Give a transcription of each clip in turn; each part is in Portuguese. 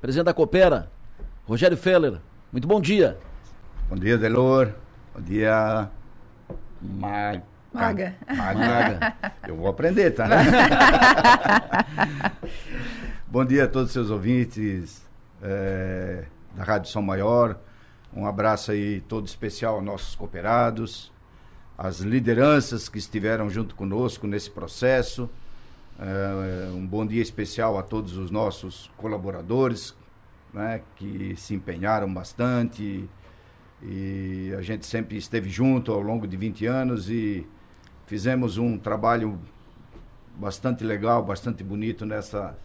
presidente da Coopera, Rogério Feller. Muito bom dia. Bom dia, Delor. Bom dia, Maga. Maga. Maga. Eu vou aprender, tá? bom dia a todos os seus ouvintes é, da Rádio São Maior. Um abraço aí todo especial aos nossos cooperados, as lideranças que estiveram junto conosco nesse processo. É, um bom dia especial a todos os nossos colaboradores, né, que se empenharam bastante e a gente sempre esteve junto ao longo de 20 anos e fizemos um trabalho bastante legal, bastante bonito nessa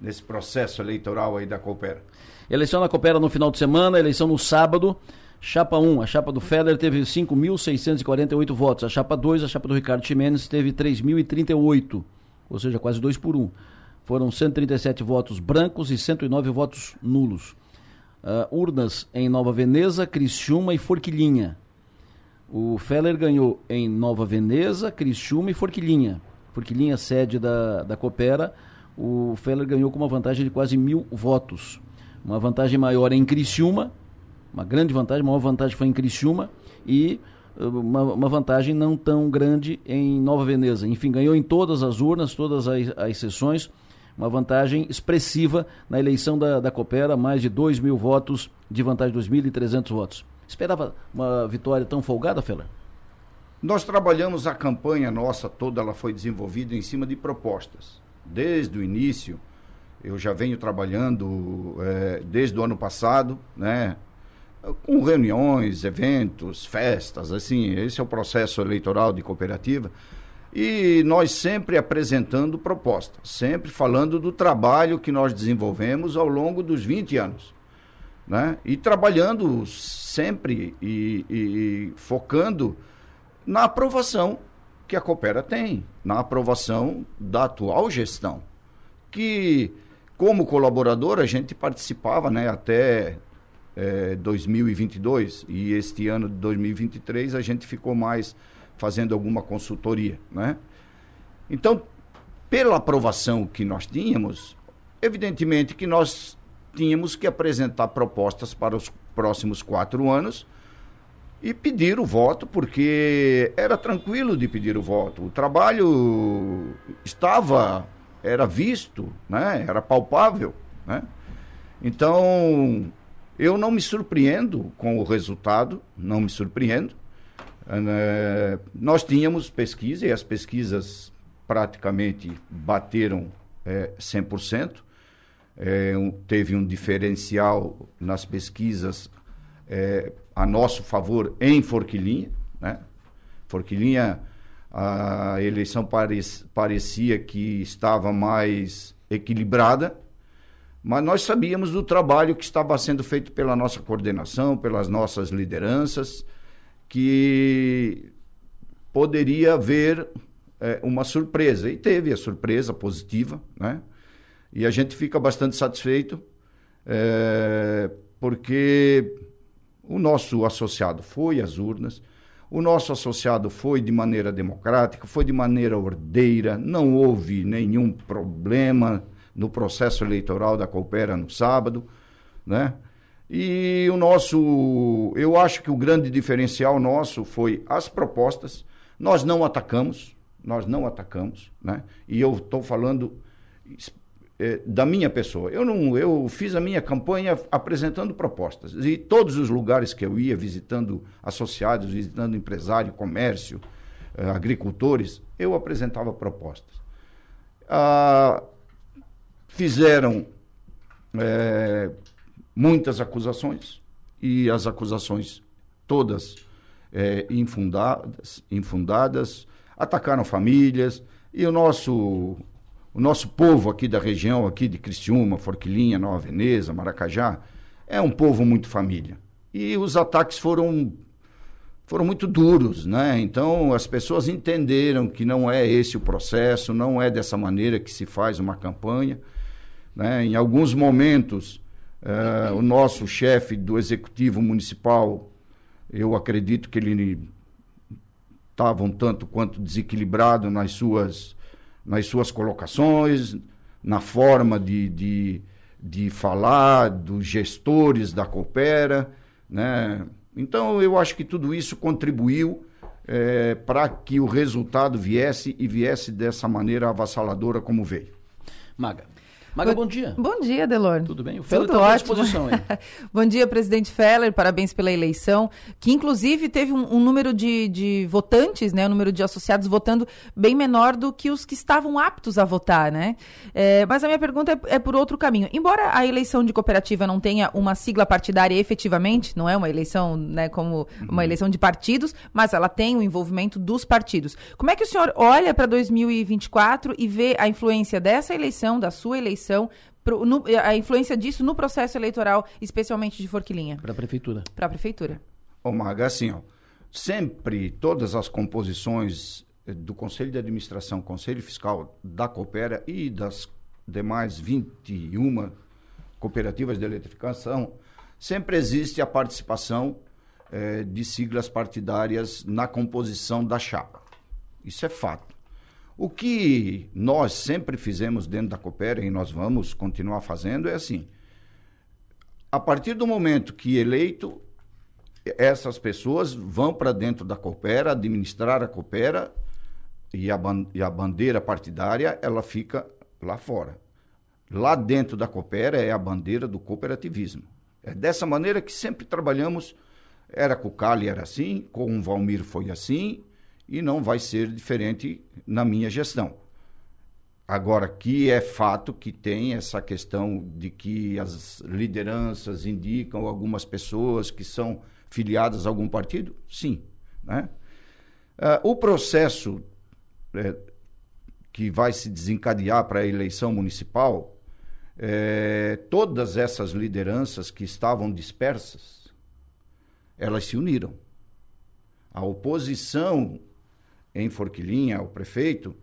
nesse processo eleitoral aí da Coopera. Eleição da Coopera no final de semana, eleição no sábado. Chapa 1, a chapa do Feder teve 5.648 votos. A chapa 2, a chapa do Ricardo Ximenes, teve 3.038, ou seja, quase 2 por 1. Foram 137 votos brancos e 109 votos nulos. Uh, urnas em Nova Veneza, Criciúma e Forquilhinha. O Feller ganhou em Nova Veneza, Criciúma e Forquilhinha. Forquilhinha, sede da, da Coopera, o Feller ganhou com uma vantagem de quase mil votos. Uma vantagem maior em Criciúma, uma grande vantagem, a maior vantagem foi em Criciúma e uma, uma, vantagem não tão grande em Nova Veneza. Enfim, ganhou em todas as urnas, todas as, as sessões, uma vantagem expressiva na eleição da, da Coopera, mais de 2 mil votos de vantagem, 2.300 votos. Esperava uma vitória tão folgada, Feller? Nós trabalhamos a campanha nossa toda, ela foi desenvolvida em cima de propostas. Desde o início, eu já venho trabalhando é, desde o ano passado, né? Com reuniões, eventos, festas, assim, esse é o processo eleitoral de cooperativa. E nós sempre apresentando propostas, sempre falando do trabalho que nós desenvolvemos ao longo dos 20 anos. Né? E trabalhando sempre e, e, e focando na aprovação que a Coopera tem, na aprovação da atual gestão. Que, como colaborador, a gente participava né, até é, 2022 e este ano de 2023 a gente ficou mais fazendo alguma consultoria, né? Então, pela aprovação que nós tínhamos, evidentemente que nós tínhamos que apresentar propostas para os próximos quatro anos e pedir o voto, porque era tranquilo de pedir o voto. O trabalho estava, era visto, né? era palpável. Né? Então, eu não me surpreendo com o resultado, não me surpreendo. Uh, nós tínhamos pesquisa e as pesquisas praticamente bateram é, 100%. É, um, teve um diferencial nas pesquisas é, a nosso favor em Forquilinha. Né? Forquilinha, a eleição parecia que estava mais equilibrada, mas nós sabíamos do trabalho que estava sendo feito pela nossa coordenação, pelas nossas lideranças que poderia haver é, uma surpresa. E teve a surpresa positiva, né? E a gente fica bastante satisfeito, é, porque o nosso associado foi às urnas, o nosso associado foi de maneira democrática, foi de maneira ordeira, não houve nenhum problema no processo eleitoral da Coopera no sábado, né? E o nosso, eu acho que o grande diferencial nosso foi as propostas. Nós não atacamos, nós não atacamos, né? E eu estou falando é, da minha pessoa. Eu não, eu fiz a minha campanha apresentando propostas e todos os lugares que eu ia visitando associados, visitando empresário, comércio, eh, agricultores, eu apresentava propostas. Ah, fizeram é, muitas acusações e as acusações todas é, infundadas, infundadas, atacaram famílias e o nosso o nosso povo aqui da região aqui de Criciúma, Forquilinha, Nova Veneza, Maracajá é um povo muito família e os ataques foram foram muito duros, né? Então as pessoas entenderam que não é esse o processo, não é dessa maneira que se faz uma campanha, né? Em alguns momentos Uh, o nosso chefe do executivo municipal, eu acredito que ele estava um tanto quanto desequilibrado nas suas, nas suas colocações, na forma de, de, de falar dos gestores da Coopera, né? Então eu acho que tudo isso contribuiu é, para que o resultado viesse e viesse dessa maneira avassaladora como veio. Maga. Maga, bom dia. Bom dia, Delor. Tudo bem? O Feller está à disposição aí. bom dia, presidente Feller. Parabéns pela eleição, que inclusive teve um, um número de, de, votantes, né, um número de associados votando bem menor do que os que estavam aptos a votar, né? É, mas a minha pergunta é, é, por outro caminho. Embora a eleição de cooperativa não tenha uma sigla partidária efetivamente, não é uma eleição, né, como uma uhum. eleição de partidos, mas ela tem o envolvimento dos partidos. Como é que o senhor olha para 2024 e vê a influência dessa eleição, da sua eleição eleição, pro, no, a influência disso no processo eleitoral, especialmente de Forquilinha? Para a prefeitura. Para a prefeitura. Ô, Maga, assim, ó, sempre todas as composições eh, do Conselho de Administração, Conselho Fiscal da Coopera e das demais 21 cooperativas de eletrificação, sempre existe a participação eh, de siglas partidárias na composição da chapa. Isso é fato. O que nós sempre fizemos dentro da Coopera e nós vamos continuar fazendo é assim: a partir do momento que eleito, essas pessoas vão para dentro da Coopera, administrar a Coopera e a, e a bandeira partidária ela fica lá fora. Lá dentro da Coopera é a bandeira do cooperativismo. É dessa maneira que sempre trabalhamos. Era com o Cali, era assim, com o Valmir foi assim, e não vai ser diferente na minha gestão. Agora, que é fato que tem essa questão de que as lideranças indicam algumas pessoas que são filiadas a algum partido? Sim. Né? Uh, o processo é, que vai se desencadear para a eleição municipal, é, todas essas lideranças que estavam dispersas, elas se uniram. A oposição em Forquilinha, o prefeito,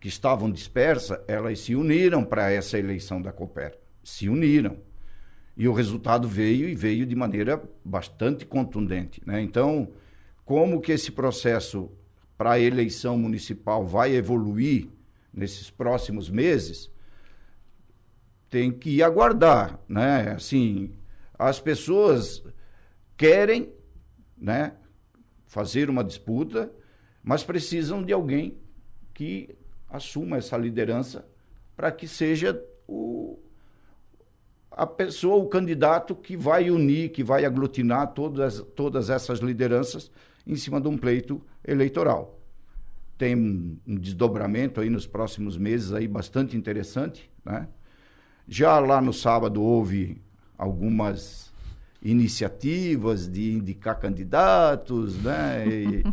que estavam dispersas, elas se uniram para essa eleição da Cooper. Se uniram. E o resultado veio e veio de maneira bastante contundente. Né? Então, como que esse processo para a eleição municipal vai evoluir nesses próximos meses, tem que aguardar, né? Assim, as pessoas querem, né, fazer uma disputa, mas precisam de alguém que assuma essa liderança para que seja o, a pessoa, o candidato que vai unir, que vai aglutinar todas, todas essas lideranças em cima de um pleito eleitoral. Tem um, um desdobramento aí nos próximos meses aí bastante interessante, né? Já lá no sábado houve algumas iniciativas de indicar candidatos, né? E,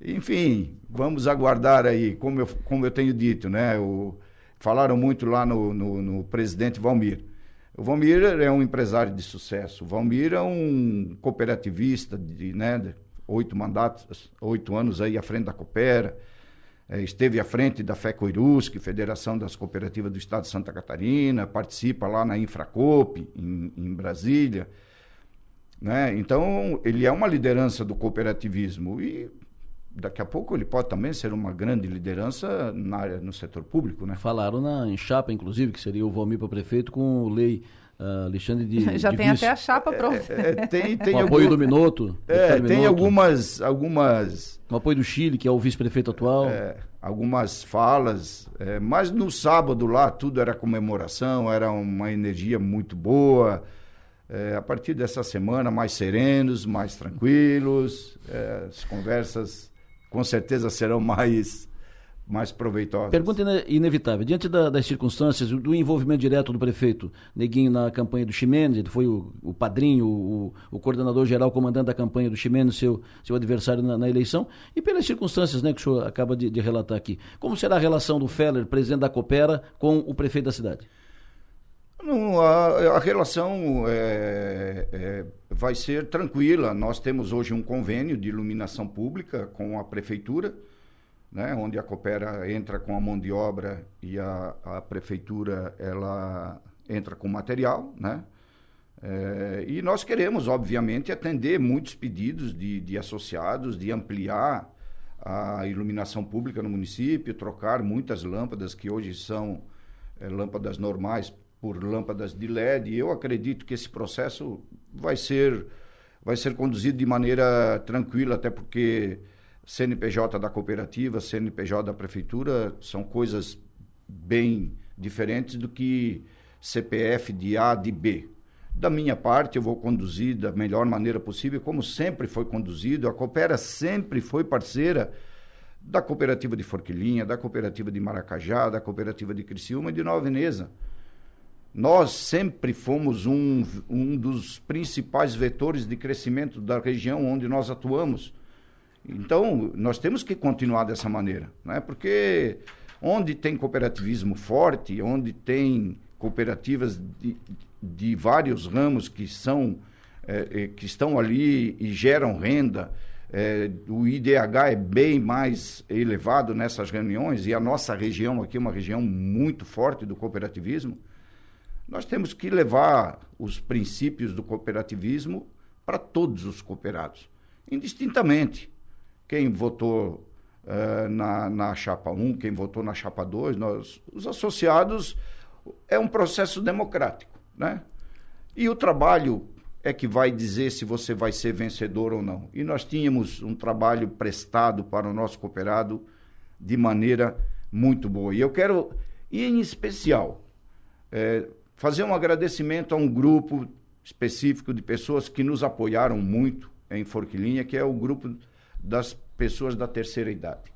enfim, vamos aguardar aí, como eu, como eu tenho dito, né? O, falaram muito lá no, no, no, presidente Valmir. O Valmir é um empresário de sucesso. O Valmir é um cooperativista de, né, oito mandatos, oito anos aí à frente da Coopera. É, esteve à frente da FECOIRUSC, Federação das Cooperativas do Estado de Santa Catarina, participa lá na Infracop, em, em Brasília. Né? Então, ele é uma liderança do cooperativismo e daqui a pouco ele pode também ser uma grande liderança na área, no setor público. Né? Falaram na, em chapa, inclusive, que seria o Valmir para prefeito com o Lei Uh, Alexandre de Já de tem vice. até a chapa pronta. É, é, tem, tem o apoio do Minuto. É, tem algumas, algumas... O apoio do Chile, que é o vice-prefeito atual. É, algumas falas, é, mas no sábado lá tudo era comemoração, era uma energia muito boa, é, a partir dessa semana, mais serenos, mais tranquilos, é, as conversas com certeza serão mais, mais proveitosas. Pergunta inevitável. Diante da, das circunstâncias, do envolvimento direto do prefeito Neguinho na campanha do Ximenes, ele foi o, o padrinho, o, o, coordenador geral, comandante da campanha do Ximenes, seu, seu adversário na, na, eleição, e pelas circunstâncias né, que o senhor acaba de, de relatar aqui. Como será a relação do Feller, presidente da Coopera, com o prefeito da cidade? Não, a, a relação é, é, vai ser tranquila. Nós temos hoje um convênio de iluminação pública com a prefeitura, né, onde a Coopera entra com a mão de obra e a, a prefeitura ela entra com material, né? É, e nós queremos, obviamente, atender muitos pedidos de, de associados, de ampliar a iluminação pública no município, trocar muitas lâmpadas que hoje são é, lâmpadas normais por lâmpadas de LED. E eu acredito que esse processo vai ser, vai ser conduzido de maneira tranquila, até porque CNPJ da cooperativa, CNPJ da prefeitura são coisas bem diferentes do que CPF de A de B. Da minha parte, eu vou conduzir da melhor maneira possível, como sempre foi conduzido. A Coopera sempre foi parceira da cooperativa de Forquilinha, da cooperativa de Maracajá, da cooperativa de Criciúma e de Nova Veneza. Nós sempre fomos um, um dos principais vetores de crescimento da região onde nós atuamos. Então, nós temos que continuar dessa maneira, né? porque onde tem cooperativismo forte, onde tem cooperativas de, de vários ramos que são é, que estão ali e geram renda. É, o IDH é bem mais elevado nessas reuniões e a nossa região aqui é uma região muito forte do cooperativismo. Nós temos que levar os princípios do cooperativismo para todos os cooperados, indistintamente. Quem votou uh, na, na chapa 1, quem votou na chapa 2, nós, os associados, é um processo democrático. Né? E o trabalho é que vai dizer se você vai ser vencedor ou não. E nós tínhamos um trabalho prestado para o nosso cooperado de maneira muito boa. E eu quero, em especial, é, fazer um agradecimento a um grupo específico de pessoas que nos apoiaram muito em Forquilinha, que é o grupo das pessoas da terceira idade.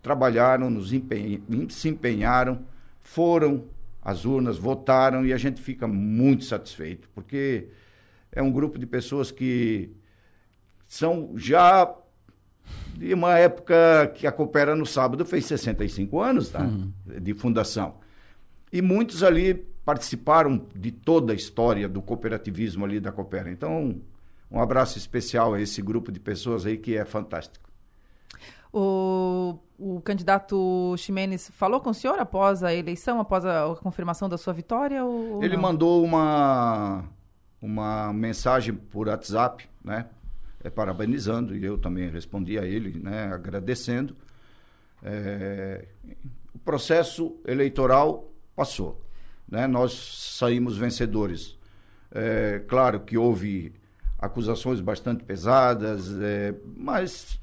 Trabalharam, nos empenha, se empenharam, foram as urnas, votaram e a gente fica muito satisfeito, porque é um grupo de pessoas que são já de uma época que a Coopera no sábado fez 65 anos tá? Uhum. de fundação. E muitos ali participaram de toda a história do cooperativismo ali da Coopera. Então, um abraço especial a esse grupo de pessoas aí que é fantástico. O, o candidato Ximenes falou com o senhor após a eleição, após a, confirmação da sua vitória? Ou, Ele não? mandou uma, uma mensagem por WhatsApp, né? É, parabenizando, e eu também respondi a ele, né? Agradecendo. É, o processo eleitoral passou, né? Nós saímos vencedores. É, claro que houve acusações bastante pesadas, é, mas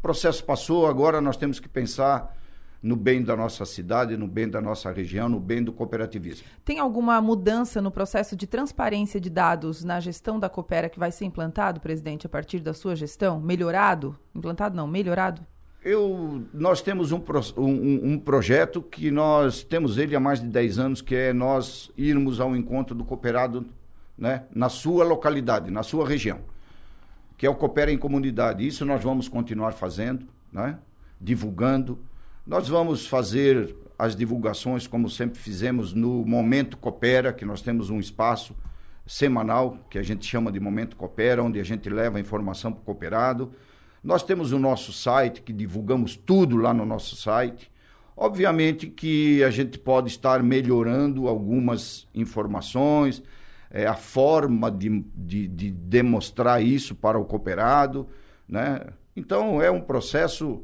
processo passou, agora nós temos que pensar no bem da nossa cidade, no bem da nossa região, no bem do cooperativismo. Tem alguma mudança no processo de transparência de dados na gestão da Coopera que vai ser implantado, presidente, a partir da sua gestão? Melhorado? Implantado não, melhorado? Eu, nós temos um, um, um, projeto que nós temos ele há mais de 10 anos, que é nós irmos ao encontro do cooperado né, na sua localidade, na sua região que é o Coopera em Comunidade. Isso nós vamos continuar fazendo, né? divulgando. Nós vamos fazer as divulgações, como sempre fizemos, no Momento Coopera, que nós temos um espaço semanal, que a gente chama de Momento Coopera, onde a gente leva a informação para o cooperado. Nós temos o nosso site, que divulgamos tudo lá no nosso site. Obviamente que a gente pode estar melhorando algumas informações, é, a forma de, de, de, demonstrar isso para o cooperado, né? Então é um processo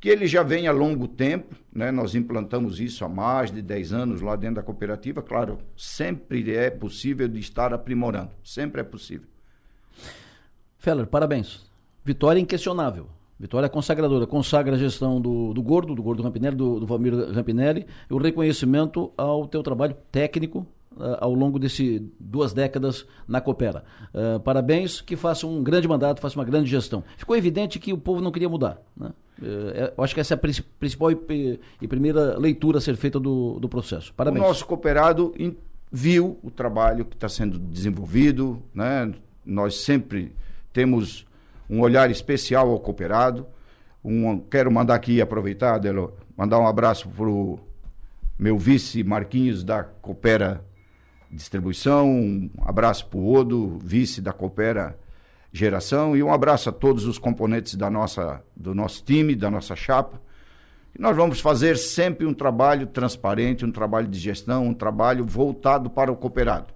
que ele já vem a longo tempo, né? Nós implantamos isso há mais de 10 anos lá dentro da cooperativa, claro, sempre é possível de estar aprimorando, sempre é possível. Feller, parabéns. Vitória inquestionável. Vitória consagradora, consagra a gestão do, do Gordo, do Gordo Rampinelli, do, do Valmir Rampinelli, e o reconhecimento ao teu trabalho técnico, uh, ao longo desse duas décadas na Coopera. Uh, parabéns, que faça um grande mandato, faça uma grande gestão. Ficou evidente que o povo não queria mudar. Né? Uh, eu acho que essa é a principal e, e, primeira leitura a ser feita do, do processo. Parabéns. O nosso cooperado viu o trabalho que está sendo desenvolvido, né? nós sempre temos um olhar especial ao cooperado. Um, quero mandar aqui, aproveitar, mandar um abraço para o meu vice Marquinhos da Coopera Distribuição, um abraço para o Odo, vice da Coopera Geração, e um abraço a todos os componentes da nossa, do nosso time, da nossa chapa. E nós vamos fazer sempre um trabalho transparente, um trabalho de gestão, um trabalho voltado para o cooperado.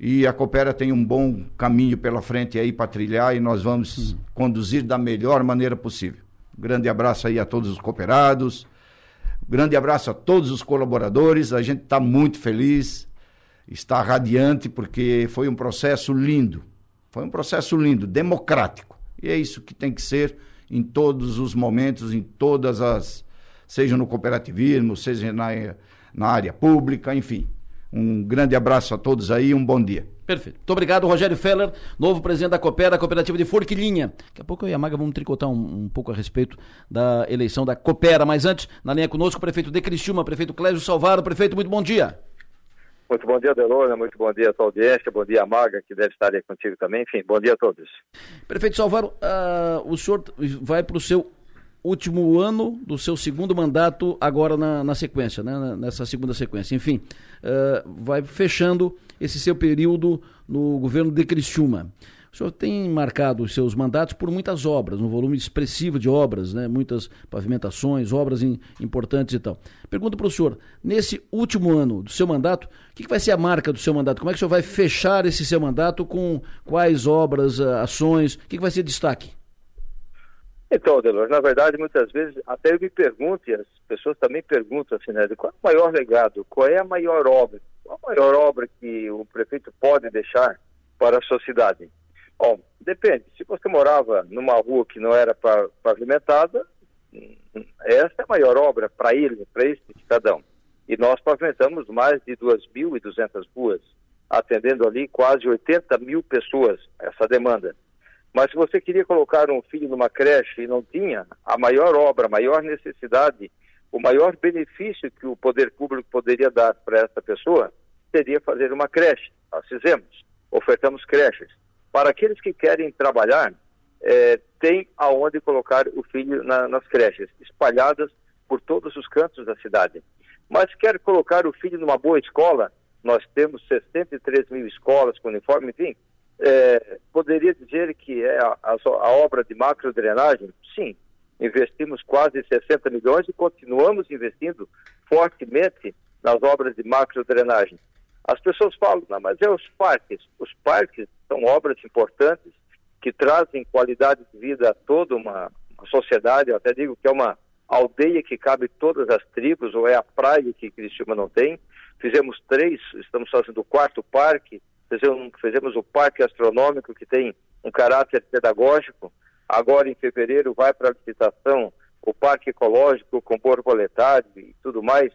E a Coopera tem um bom caminho pela frente aí para trilhar e nós vamos conduzir da melhor maneira possível. Grande abraço aí a todos os cooperados, grande abraço a todos os colaboradores, a gente está muito feliz está radiante porque foi um processo lindo. Foi um processo lindo, democrático. E é isso que tem que ser em todos os momentos, em todas as. seja no cooperativismo, seja na, na área pública, enfim. Um grande abraço a todos aí um bom dia. Perfeito. Muito obrigado, Rogério Feller, novo presidente da Coopera, Cooperativa de Forquilinha. Daqui a pouco eu e a Maga vamos tricotar um, um, pouco a respeito da eleição da Coopera. Mas antes, na linha conosco, o prefeito de Criciúma, prefeito Clésio Salvaro. Prefeito, muito bom dia. Muito bom dia, Delona. Muito bom dia a sua audiência. Bom dia, Maga, que deve estar aí contigo também. Enfim, bom dia a todos. Prefeito Salvaro, uh, o senhor vai para o seu último ano do seu segundo mandato agora na, na sequência, né? nessa segunda sequência. Enfim, uh, vai fechando esse seu período no governo de Criciúma. O senhor tem marcado os seus mandatos por muitas obras, um volume expressivo de obras, né? muitas pavimentações, obras in, importantes e tal. Pergunto para o senhor, nesse último ano do seu mandato, o que, que, vai ser a marca do seu mandato? Como é que o senhor vai fechar esse seu mandato com quais obras, ações? O que, que vai ser destaque? Então, Delor, na verdade, muitas vezes até eu me pergunto, e as pessoas também perguntam assim, né, qual é o maior legado, qual é a maior obra, qual a maior obra que o prefeito pode deixar para a sociedade? Bom, depende. Se você morava numa rua que não era pavimentada, essa é a maior obra para ele, para esse cidadão. E nós pavimentamos mais de 2.200 ruas, atendendo ali quase 80 mil pessoas, essa demanda. Mas se você queria colocar um filho numa creche e não tinha, a maior obra, a maior necessidade, o maior benefício que o poder público poderia dar para essa pessoa seria fazer uma creche. Nós fizemos, ofertamos creches. Para aqueles que querem trabalhar, é, tem aonde colocar o filho na, nas creches, espalhadas por todos os cantos da cidade. Mas quer colocar o filho numa boa escola, nós temos 63 mil escolas com uniforme, enfim, é, poderia dizer que é a, a, a obra de macrodrenagem? Sim, investimos quase 60 milhões e continuamos investindo fortemente nas obras de macrodrenagem. As pessoas falam, não, mas é os parques. Os parques são obras importantes que trazem qualidade de vida a toda uma, uma sociedade. Eu até digo que é uma aldeia que cabe todas as tribos, ou é a praia que Criciúma não tem. Fizemos três, estamos fazendo o quarto parque, fizemos, o parque astronômico, que tem um caráter pedagógico. Agora, em fevereiro, vai para a licitação o parque ecológico com borboletário e tudo mais.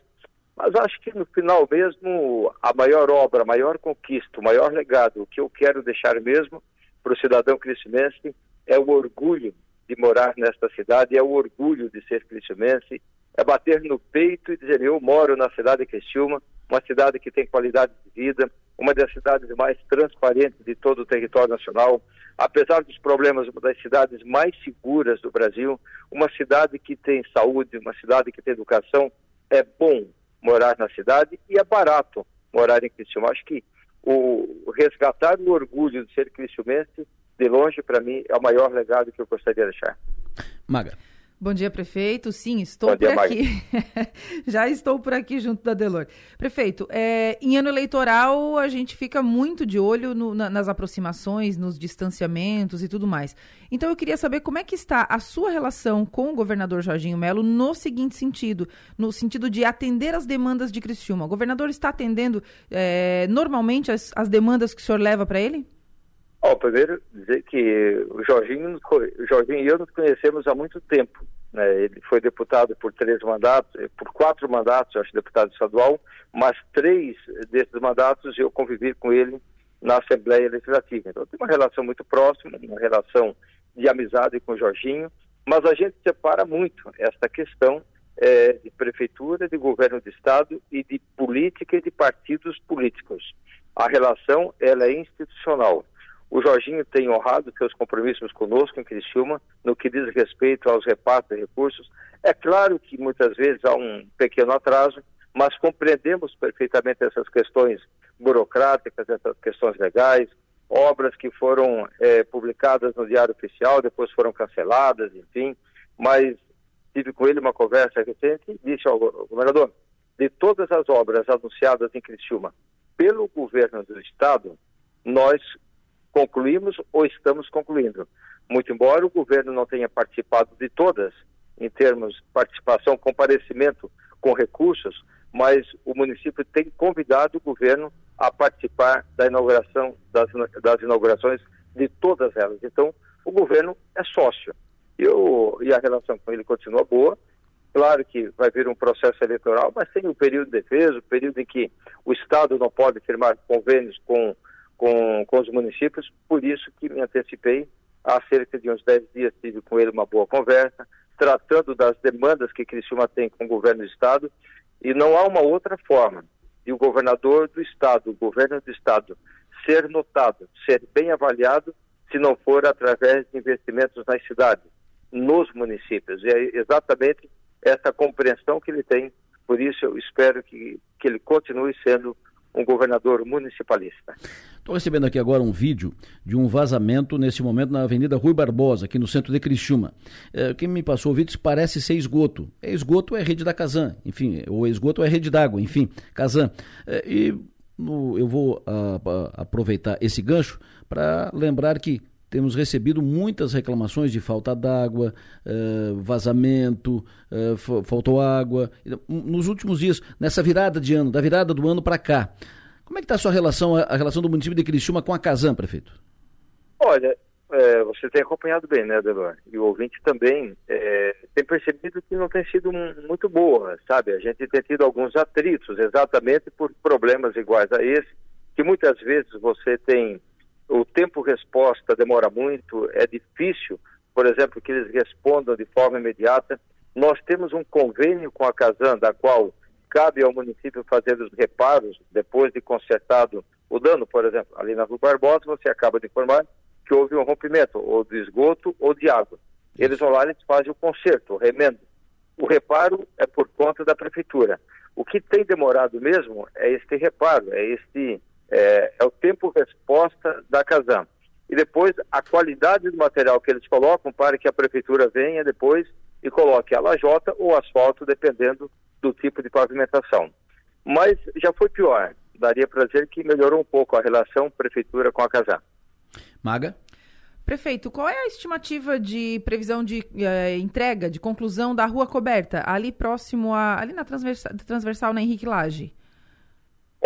Mas acho que no final mesmo, a maior obra, a maior conquista, o maior legado, o que eu quero deixar mesmo para o cidadão cristimense é o orgulho de morar nesta cidade, é o orgulho de ser cristimense, é bater no peito e dizer, eu moro na cidade de Criciúma, uma cidade que tem qualidade de vida, uma das cidades mais transparentes de todo o território nacional, apesar dos problemas, uma das cidades mais seguras do Brasil, uma cidade que tem saúde, uma cidade que tem educação, é bom morar na cidade e é barato morar em Criciúma. Acho que o resgatar o orgulho de ser criciumense, de longe, para mim, é o maior legado que eu gostaria de deixar. Maga. Bom dia, prefeito. Sim, estou Bom por dia, aqui. Já estou por aqui junto da Delor. Prefeito, é, em ano eleitoral a gente fica muito de olho no, na, nas aproximações, nos distanciamentos e tudo mais. Então eu queria saber como é que está a sua relação com o governador Jorginho Melo no seguinte sentido, no sentido de atender as demandas de Criciúma. O governador está atendendo é, normalmente as, as demandas que o senhor leva para ele? Oh, primeiro dizer que o Jorginho, o Jorginho e eu nos conhecemos há muito tempo. Né? Ele foi deputado por três mandatos, eh, por quatro mandatos, acho deputado estadual, mas três desses mandatos eu convivi com ele na Assembleia Legislativa. Então tem uma relação muito próxima, uma relação de amizade com o Jorginho, mas a gente separa muito esta questão é, de prefeitura, de governo de estado e de política e de partidos políticos. A relação ela é institucional. O Jorginho tem honrado seus compromissos conosco em Criciúma no que diz respeito aos repartos de recursos. É claro que muitas vezes há um pequeno atraso, mas compreendemos perfeitamente essas questões burocráticas, essas questões legais, obras que foram é, publicadas no Diário Oficial, depois foram canceladas, enfim. Mas tive com ele uma conversa recente e disse ao governador, de todas as obras anunciadas em Criciúma pelo governo do Estado, nós concluímos ou estamos concluindo. Muito embora o governo não tenha participado de todas, em termos de participação, comparecimento com recursos, mas o município tem convidado o governo a participar da inauguração das, das inaugurações de todas elas. Então, o governo é sócio. Eu, e a relação com ele continua boa. Claro que vai vir um processo eleitoral, mas tem o período de defesa, o período em que o Estado não pode firmar convênios com, com, com os municípios, por isso que me antecipei. Há cerca de uns 10 dias tive com ele uma boa conversa, tratando das demandas que Criciúma tem com o governo do Estado, e não há uma outra forma de o governador do Estado, o governo do Estado, ser notado, ser bem avaliado, se não for através de investimentos nas cidades, nos municípios. E é exatamente essa compreensão que ele tem, por isso eu espero que, que ele continue sendo um governador municipalista. Estou recebendo aqui agora um vídeo de um vazamento nesse momento na Avenida Rui Barbosa, aqui no centro de Criciúma. É, quem me passou o vídeo parece ser esgoto. É esgoto é rede da Casan, enfim, ou esgoto é rede d'água, enfim, Casan. É, e no, eu vou a, a, aproveitar esse gancho para lembrar que temos recebido muitas reclamações de falta d'água, uh, vazamento, uh, faltou água. Nos últimos dias, nessa virada de ano, da virada do ano para cá, como é que está a sua relação, a, relação do município de Criciúma com a Casan, prefeito? Olha, é, você tem acompanhado bem, né, Adelor? E o ouvinte também é, tem percebido que não tem sido muito boa, sabe? A gente tem tido alguns atritos, exatamente por problemas iguais a esse, que muitas vezes você tem o tempo resposta demora muito, é difícil, por exemplo, que eles respondam de forma imediata. Nós temos um convênio com a Casan, da qual cabe ao município fazer os reparos depois de consertado o dano, por exemplo, ali na Rua Barbosa, você acaba de informar que houve um rompimento, ou de esgoto ou de água. Eles vão lá e fazem o conserto, o remendo. O reparo é por conta da prefeitura. O que tem demorado mesmo é este reparo, é este é, é o tempo-resposta da Casam. E depois a qualidade do material que eles colocam para que a prefeitura venha depois e coloque a lajota ou asfalto, dependendo do tipo de pavimentação. Mas já foi pior. Daria para dizer que melhorou um pouco a relação prefeitura com a Casam. Maga? Prefeito, qual é a estimativa de previsão de eh, entrega, de conclusão da rua coberta, ali próximo a. ali na transversal, transversal na Henrique Lage?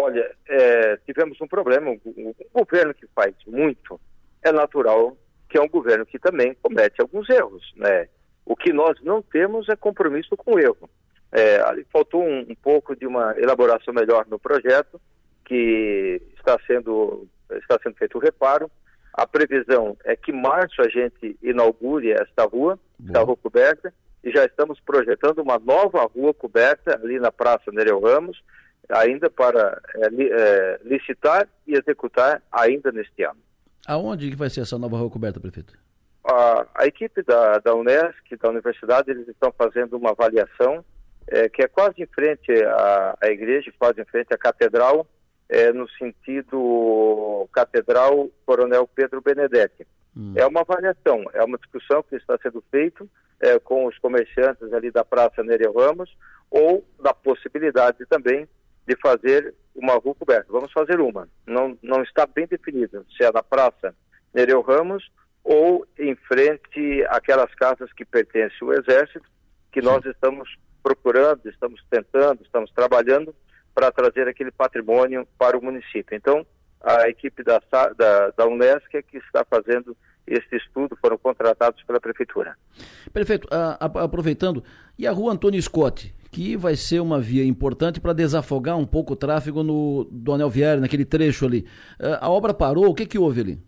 Olha, é, tivemos um problema. O, governo que faz muito é natural que é um governo que também comete alguns erros, né? O que nós não temos é compromisso com o erro. É, ali faltou um, um, pouco de uma elaboração melhor no projeto, que está sendo, está sendo feito o reparo. A previsão é que março a gente inaugure esta rua, esta rua coberta, e já estamos projetando uma nova rua coberta ali na Praça Nereu Ramos, ainda para é, é, licitar e executar ainda neste ano. Aonde que vai ser essa nova rua coberta, prefeito? A, a equipe da, da Unesc, da universidade, eles estão fazendo uma avaliação é, que é quase em frente à, à, igreja, quase em frente à catedral, é, no sentido Catedral Coronel Pedro Benedetti. Hum. É uma avaliação, é uma discussão que está sendo feita é, com os comerciantes ali da Praça Nereu Ramos, ou da possibilidade também de fazer uma rua coberta. Vamos fazer uma. Não, não está bem definido se é na Praça Nereu Ramos ou em frente àquelas casas que pertencem ao Exército, que Sim. nós estamos procurando, estamos tentando, estamos trabalhando para trazer aquele patrimônio para o município. Então, a equipe da, da, da Unesc é que está fazendo este estudo, foram contratados pela Prefeitura. Prefeito, a, a, aproveitando, e a rua Antônio Scott? que vai ser uma via importante para desafogar um pouco o tráfego no do Anel Viário, naquele trecho ali. Uh, a obra parou, o que, que houve ali?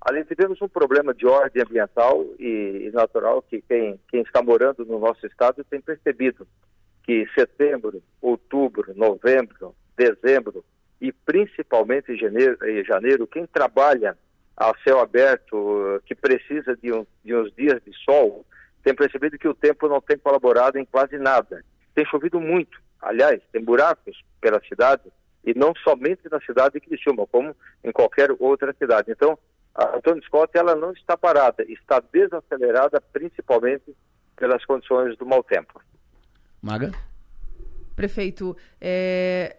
Ali tivemos um problema de ordem ambiental e, e natural que quem, quem está morando no nosso estado tem percebido que setembro, outubro, novembro, dezembro e principalmente janeiro, janeiro quem trabalha a céu aberto, que precisa de, um, de uns dias de sol, tem percebido que o tempo não tem colaborado em quase nada tem chovido muito. Aliás, tem buracos pela cidade, e não somente na cidade de Criciúma, como em qualquer outra cidade. Então, a Antônio Scott ela não está parada, está desacelerada principalmente pelas condições do mau tempo. Maga? Prefeito, é,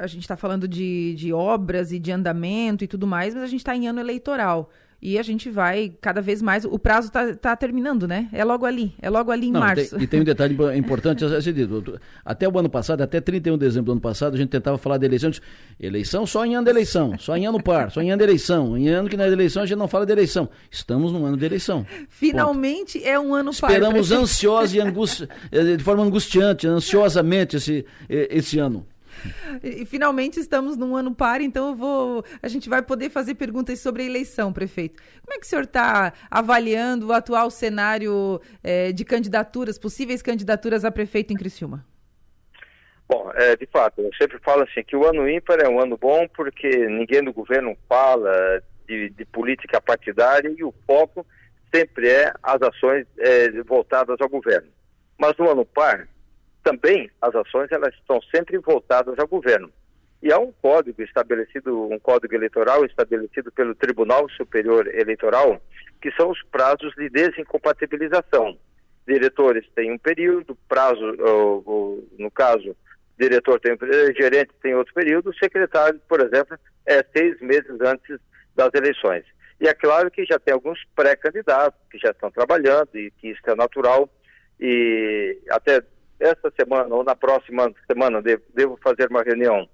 a gente está falando de, de obras e de andamento e tudo mais, mas a gente está em ano eleitoral. e a gente vai cada vez mais. O prazo está tá terminando, né? É logo ali, é logo ali em Não, março. Tem, e tem um detalhe importante dito. Até o ano passado, até 31 de dezembro do ano passado, a gente tentava falar de eleições. Eleição só em ano de eleição, só em ano par, só em ano de eleição. Em ano que na eleição a gente não fala de eleição. Estamos num ano de eleição. Finalmente Ponto. é um ano par. Esperamos ansiosos e angusti... Eh, de forma angustiante, ansiosamente esse, eh, esse ano. E, finalmente estamos num ano par, então vou, a gente vai poder fazer perguntas sobre a eleição, prefeito. Como é que o senhor está avaliando o atual cenário é, de candidaturas, possíveis candidaturas a prefeito em Criciúma? Bom, é, de fato, eu sempre falo assim que o ano ímpar é um ano bom porque ninguém do governo fala de, de política partidária e o foco sempre é as ações é, voltadas ao governo. Mas no ano par, também as ações elas estão sempre voltadas ao governo. E há um código estabelecido, um código eleitoral estabelecido pelo Tribunal Superior Eleitoral, que são os prazos de desincompatibilização. Diretores têm um período, prazo, ou, ou, no caso, diretor tem gerente tem outro período, secretário, por exemplo, é seis meses antes das eleições. E é claro que já tem alguns pré-candidatos que já estão trabalhando e que isso é natural e até esta semana ou na próxima semana devo, fazer uma reunião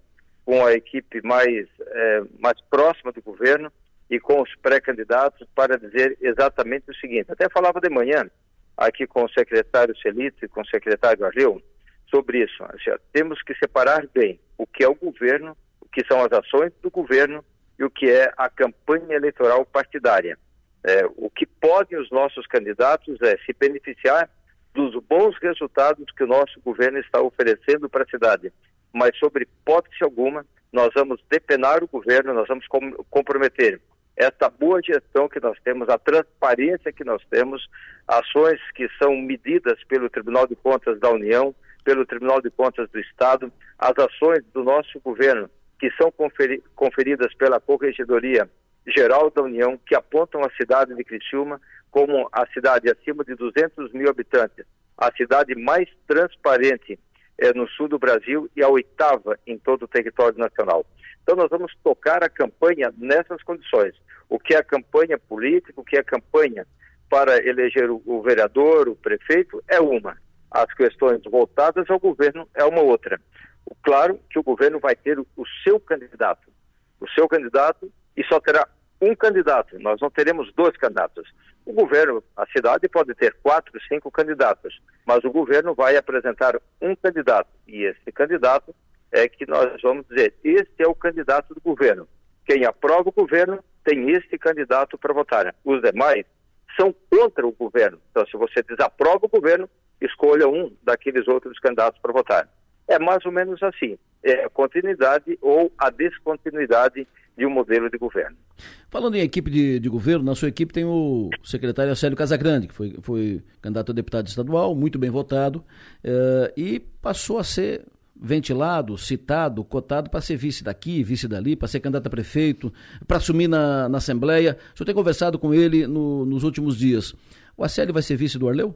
com a equipe mais, é, mais próxima do governo e com os pré-candidatos para dizer exatamente o seguinte. Até falava de manhã aqui com o secretário Celito e com o secretário Arleu sobre isso. Assim, temos que separar bem o que é o governo, o que são as ações do governo e o que é a campanha eleitoral partidária. É, o que podem os nossos candidatos é se beneficiar dos bons resultados que o nosso governo está oferecendo para a cidade. Mas, sobre hipótese alguma, nós vamos depenar o governo, nós vamos com comprometer essa boa gestão que nós temos, a transparência que nós temos, ações que são medidas pelo Tribunal de Contas da União, pelo Tribunal de Contas do Estado, as ações do nosso governo que são conferi conferidas pela Corregedoria Geral da União, que apontam a cidade de Criciúma como a cidade acima de 200 mil habitantes, a cidade mais transparente é, no sul do Brasil e a oitava em todo o território nacional. Então nós vamos tocar a campanha nessas condições. O que é a campanha política, o que é a campanha para eleger o, o vereador, o prefeito, é uma. As questões voltadas ao governo é uma outra. Claro que o governo vai ter o, o seu candidato. O seu candidato e só terá um candidato, nós não teremos dois candidatos. O governo, a cidade pode ter quatro, cinco candidatos, mas o governo vai apresentar um candidato e esse candidato é que nós vamos dizer, este é o candidato do governo. Quem aprova o governo tem este candidato para votar. Os demais são contra o governo. Então, se você desaprova o governo, escolha um daqueles outros candidatos para votar. É mais ou menos assim, é a continuidade ou a descontinuidade de um modelo de governo. Falando em equipe de, de governo, na sua equipe tem o secretário Célio Casagrande, que foi, foi candidato a deputado estadual, muito bem votado, uh, e passou a ser ventilado, citado, cotado para ser vice daqui, vice dali, para ser candidato a prefeito, para assumir na, na Assembleia. O senhor tem conversado com ele no, nos últimos dias. O Acélio vai ser vice do Arleu?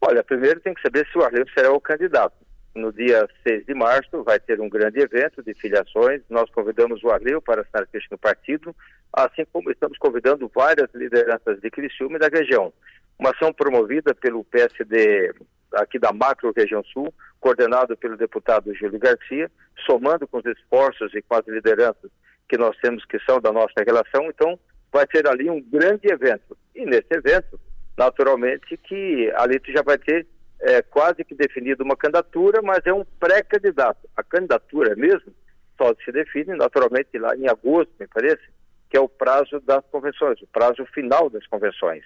Olha, primeiro tem que saber se o Arleu será o candidato no dia 6 de março vai ter um grande evento de filiações. Nós convidamos o Arleu para estar aqui no partido, assim como estamos convidando várias lideranças de Criciúma e da região. Uma ação promovida pelo PSD aqui da Macro Região Sul, coordenado pelo deputado Júlio Garcia, somando com os esforços e com as lideranças que nós temos que são da nossa relação. Então, vai ter ali um grande evento. E nesse evento, naturalmente, que ali tu já vai ter é, quase que definido uma candidatura, mas é um pré-candidato. A candidatura mesmo só se define naturalmente lá em agosto, me parece, que é o prazo das convenções, o prazo final das convenções.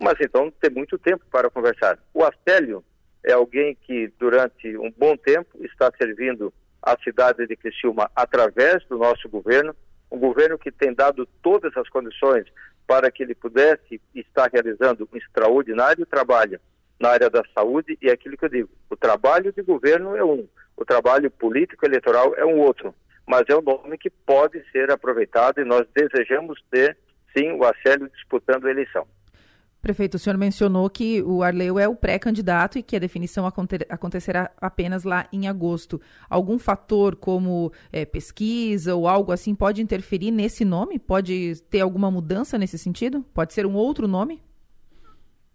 Mas então tem muito tempo para conversar. O Astélio é alguém que durante um bom tempo está servindo a cidade de Criciúma através do nosso governo, um governo que tem dado todas as condições para que ele pudesse estar realizando um extraordinário trabalho na área da saúde e é aquilo que eu digo, o trabalho de governo é um, o trabalho político eleitoral é um outro, mas é um nome que pode ser aproveitado e nós desejamos ter, sim, o Acélio disputando a eleição. Prefeito, o senhor mencionou que o Arleu é o pré-candidato e que a definição acontecerá apenas lá em agosto. Algum fator como é, pesquisa ou algo assim pode interferir nesse nome? Pode ter alguma mudança nesse sentido? Pode ser um outro nome?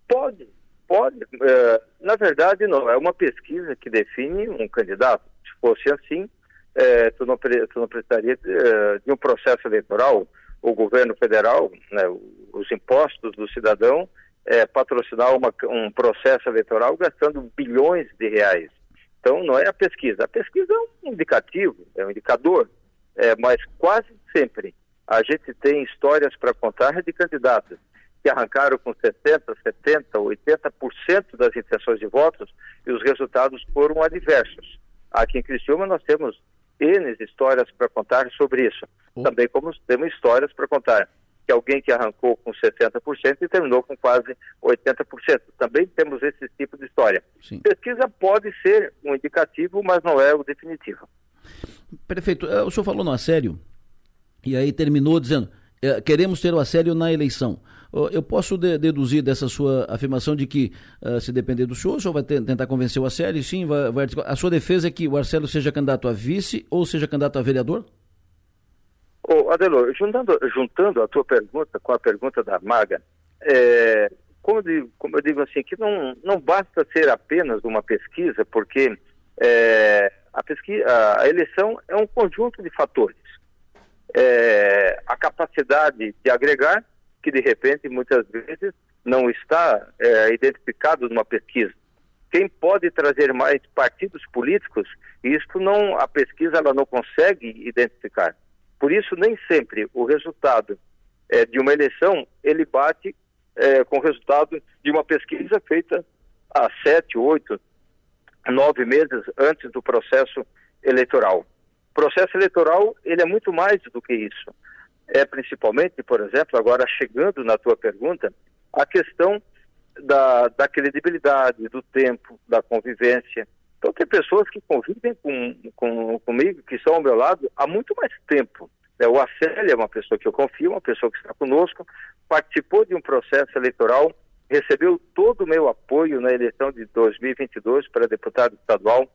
Pode, pode. É, na verdade, não. É uma pesquisa que define um candidato. Se fosse assim, é, tu, não, tu não precisaria de, é, de um processo eleitoral o governo federal, né, os impostos do cidadão, é, patrocinar uma, um processo eleitoral gastando bilhões de reais. Então, não é a pesquisa. A pesquisa é um indicativo, é um indicador, é, mas quase sempre a gente tem histórias para contar de candidatos que arrancaram com 60%, 70%, 80% das intenções de votos e os resultados foram adversos. Aqui em Criciúma nós temos N histórias para contar sobre isso. Oh. Também como temos histórias para contar que alguém que arrancou com 60% e terminou com quase 80%. Também temos esse tipo de história. Sim. Pesquisa pode ser um indicativo, mas não é o definitivo. Prefeito, eh, o senhor falou no assédio e aí terminou dizendo eh, queremos ter o assédio na eleição. Eu posso de, deduzir dessa sua afirmação de que, uh, se depender do senhor, o senhor vai tentar convencer o Arcélio, sim, vai, vai, a sua defesa é que o Arcélio seja candidato a vice ou seja candidato a vereador? Ô, Adelor, juntando, juntando a tua pergunta com a pergunta da Maga, é, como, eu digo, como eu digo assim, que não, não basta ser apenas uma pesquisa, porque é, a, pesquisa, a eleição é um conjunto de fatores. É, a capacidade de agregar que de repente muitas vezes não está é, identificado numa pesquisa. Quem pode trazer mais partidos políticos, isto não a pesquisa ela não consegue identificar. Por isso nem sempre o resultado é, de uma eleição ele bate é, com o resultado de uma pesquisa feita há sete, oito, nove meses antes do processo eleitoral. O processo eleitoral ele é muito mais do que isso é principalmente, por exemplo, agora chegando na tua pergunta, a questão da, da credibilidade, do tempo, da convivência. Então, tem pessoas que convivem com, com, comigo, que estão ao meu lado há muito mais tempo. É, o Acélio é uma pessoa que eu confio, uma pessoa que está conosco, participou de um processo eleitoral, recebeu todo o meu apoio na eleição de 2022 para deputado estadual,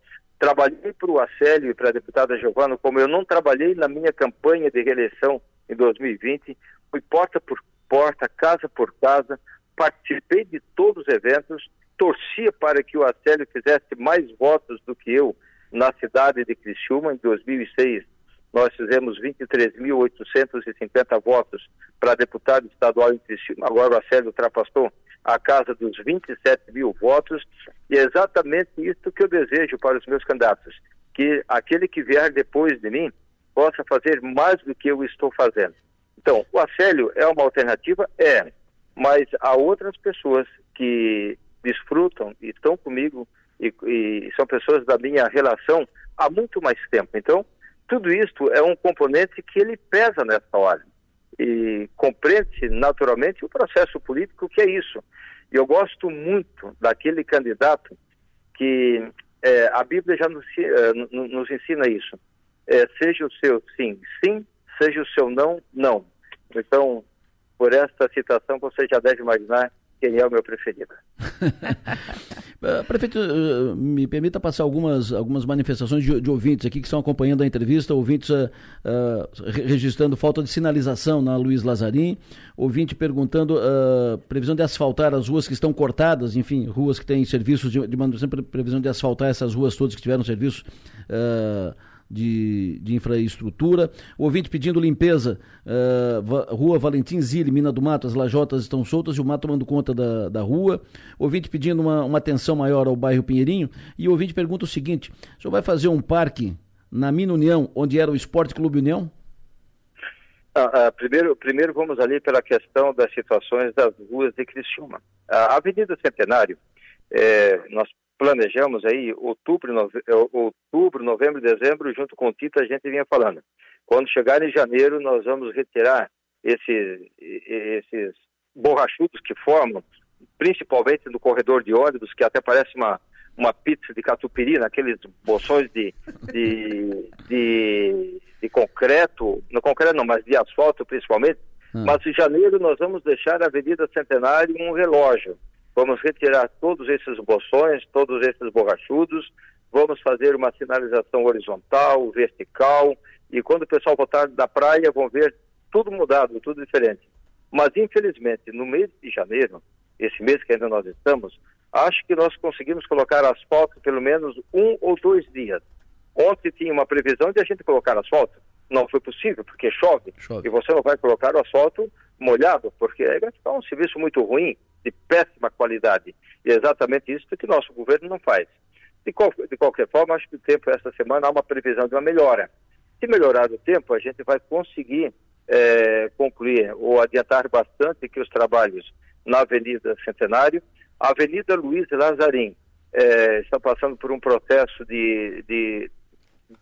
Trabalhei para o Acélio e para a deputada Giovana, como eu não trabalhei na minha campanha de reeleição em 2020, fui porta por porta, casa por casa, participei de todos os eventos, torcia para que o Acélio fizesse mais votos do que eu na cidade de Criciúma em 2006. Nós fizemos 23.850 votos para deputado estadual em Criciúma. Agora o Acélio ultrapassou a casa dos 27 mil votos, e é exatamente isso que eu desejo para os meus candidatos, que aquele que vier depois de mim possa fazer mais do que eu estou fazendo. Então, o Acélio é uma alternativa? É, mas há outras pessoas que desfrutam e estão comigo e, e são pessoas da minha relação há muito mais tempo. Então, tudo isso é um componente que ele pesa nessa hora e compreende naturalmente o processo político que é isso. E eu gosto muito daquele candidato que é, a Bíblia já nos, é, nos ensina isso. É, seja o seu sim, sim, seja o seu não, não. Então, por esta citação, você já deve imaginar quem é o meu preferido. Eh, prefeito, eh, me permita passar algumas, algumas manifestações de, de ouvintes aqui que estão acompanhando a entrevista, ouvintes uh, uh, registrando falta de sinalização na Luiz Lazarim, ouvinte perguntando uh, previsão de asfaltar as ruas que estão cortadas, enfim, ruas que têm serviços de, de manutenção, previsão de asfaltar essas ruas todas que tiveram serviço de, de infraestrutura. O ouvinte pedindo limpeza, uh, Rua Valentim Zilli, Mina do Mato, as lajotas estão soltas e o mato tomando conta da, da rua. O ouvinte pedindo uma, uma atenção maior ao bairro Pinheirinho. E o ouvinte pergunta o seguinte: o senhor vai fazer um parque na Mina União, onde era o Esporte Clube União? Ah, ah, primeiro, primeiro vamos ali pela questão das situações das ruas de Criciúma. A Avenida Centenário, é, nós planejamos aí outubro, nove... É, outubro, novembro, dezembro, junto com o Tito a gente vinha falando. Quando chegar em janeiro, nós vamos retirar esses, esses borrachudos que formam, principalmente no corredor de ônibus, que até parece uma, uma pizza de catupiry, naqueles bolsões de, de, de, de concreto, no concreto não, mas de asfalto principalmente, Hum. Mas em janeiro nós vamos deixar a Avenida Centenário um relógio. Vamos retirar todos esses bolsões, todos esses borrachudos, vamos fazer uma sinalização horizontal, vertical, e quando o pessoal voltar da praia vão ver tudo mudado, tudo diferente. Mas, infelizmente, no mês de janeiro, esse mês que ainda nós estamos, acho que nós conseguimos colocar asfalto pelo menos um ou dois dias. Ontem tinha uma previsão de a gente colocar asfalto. Não foi possível, porque chove. chove. E você não vai colocar o asfalto molhado, porque vai ficar um serviço muito ruim, de péssima qualidade. E é exatamente isso que nosso governo não faz. De, qual, de qualquer forma, acho que o tempo essa semana há uma previsão de uma melhora. Se melhorar o tempo, a gente vai conseguir é, concluir ou adiantar bastante que os trabalhos na Avenida Centenário, a Avenida Luiz Lazarim é, está passando por um processo de, de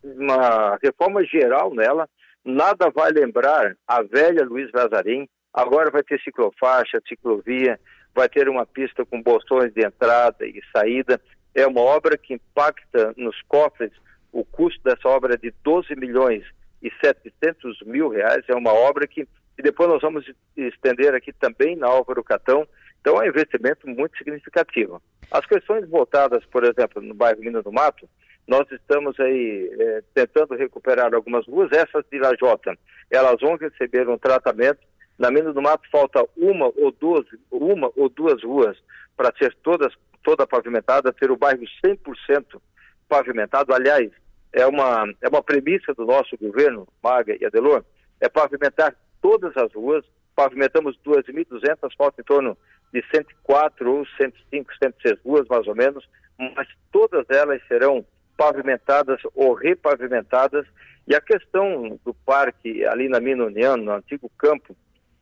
uma reforma geral nela. Nada vai lembrar a velha Luiz Lazarim. Agora vai ter ciclofaixa, ciclovia, vai ter uma pista com bolsões de entrada e saída. É uma obra que impacta nos cofres o custo dessa obra é de 12 milhões e 700 mil reais. É uma obra que e depois nós vamos estender aqui também na Álvaro Catão. Então é um investimento muito significativo. As questões voltadas, por exemplo, no bairro Minas do Mato, nós estamos aí é, tentando recuperar algumas ruas, essas de Lajota, elas vão receber um tratamento. Na Minas do Mato falta uma ou duas, uma ou duas ruas para ser todas toda pavimentada, ter o bairro 100% pavimentado. Aliás, é uma, é uma premissa do nosso governo, Maga e Adelor, é pavimentar todas as ruas. Pavimentamos 2.200, falta em torno de 104 ou 105, 106 ruas, mais ou menos, mas todas elas serão pavimentadas ou repavimentadas. E a questão do parque ali na Mina União, no antigo campo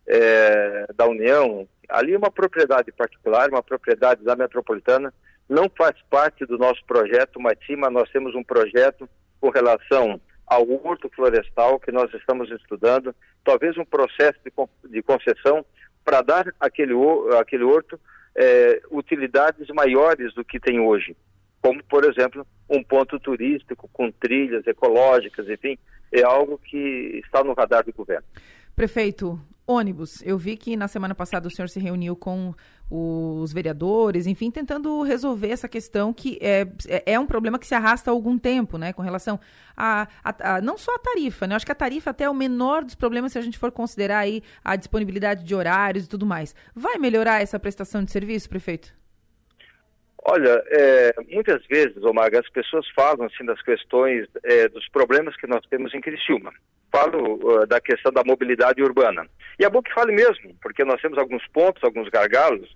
é, da União, ali é uma propriedade particular, uma propriedade da metropolitana, não faz parte do nosso projeto, mas nós temos um projeto com relação ao horto florestal que nós estamos estudando, talvez um processo de, de concessão para dar aquele, aquele horto é, utilidades maiores do que tem hoje, como, por exemplo, um ponto turístico com trilhas ecológicas, enfim, é algo que está no radar do governo. Prefeito, ônibus. Eu vi que na semana passada o senhor se reuniu com os vereadores, enfim, tentando resolver essa questão que é, é, um problema que se arrasta há algum tempo, né, com relação a, a, a, não só a tarifa, né, eu acho que a tarifa até é o menor dos problemas se a gente for considerar aí a disponibilidade de horários e tudo mais. Vai melhorar essa prestação de serviço, prefeito? Olha, é, muitas vezes, Omaga, as pessoas falam assim das questões, é, dos problemas que nós temos em Criciúma. Falo uh, da questão da mobilidade urbana. E é bom que fale mesmo, porque nós temos alguns pontos, alguns gargalos,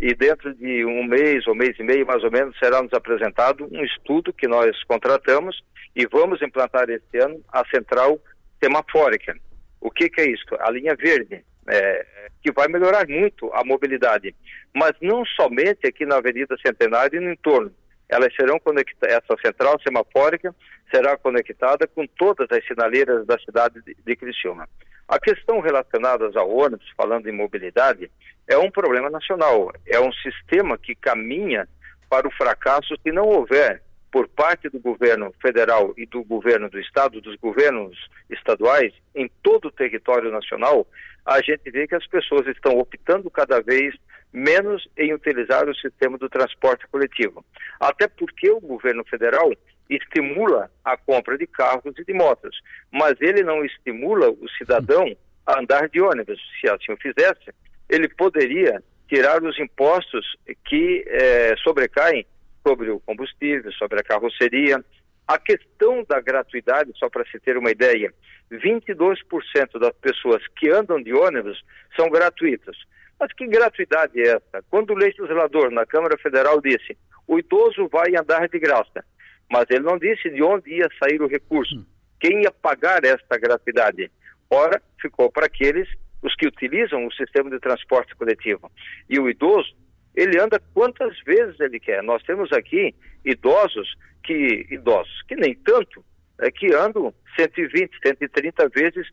e dentro de um mês ou mês e meio, mais ou menos, será nos apresentado um estudo que nós contratamos e vamos implantar este ano a central semafórica. O que, que é isso? A linha verde é, que vai melhorar muito a mobilidade. Mas não somente aqui na Avenida Centenário e no entorno. Elas serão conectadas, essa central semafórica será conectada com todas as sinaleiras da cidade de, Criciúma. A questão relacionada ao ônibus, falando em mobilidade, é um problema nacional. É um sistema que caminha para o fracasso se não houver por parte do governo federal e do governo do estado, dos governos estaduais, em todo o território nacional, a gente vê que as pessoas estão optando cada vez menos em utilizar o sistema do transporte coletivo. Até porque o governo federal estimula a compra de carros e de motos, mas ele não estimula o cidadão a andar de ônibus. Se assim o fizesse, ele poderia tirar os impostos que eh, sobrecaem sobre o combustível, sobre a carroceria. A questão da gratuidade, só para se ter uma ideia, 22% das pessoas que andam de ônibus são gratuitas. Mas que gratuidade é essa? Quando o legislador na Câmara Federal disse o idoso vai andar de graça, mas ele não disse de onde ia sair o recurso, hum. quem ia pagar esta gratuidade. Ora, ficou para aqueles os que utilizam o sistema de transporte coletivo. E o idoso ele anda quantas vezes ele quer. Nós temos aqui idosos que idosos que nem tanto é, que andam 120, 130 vezes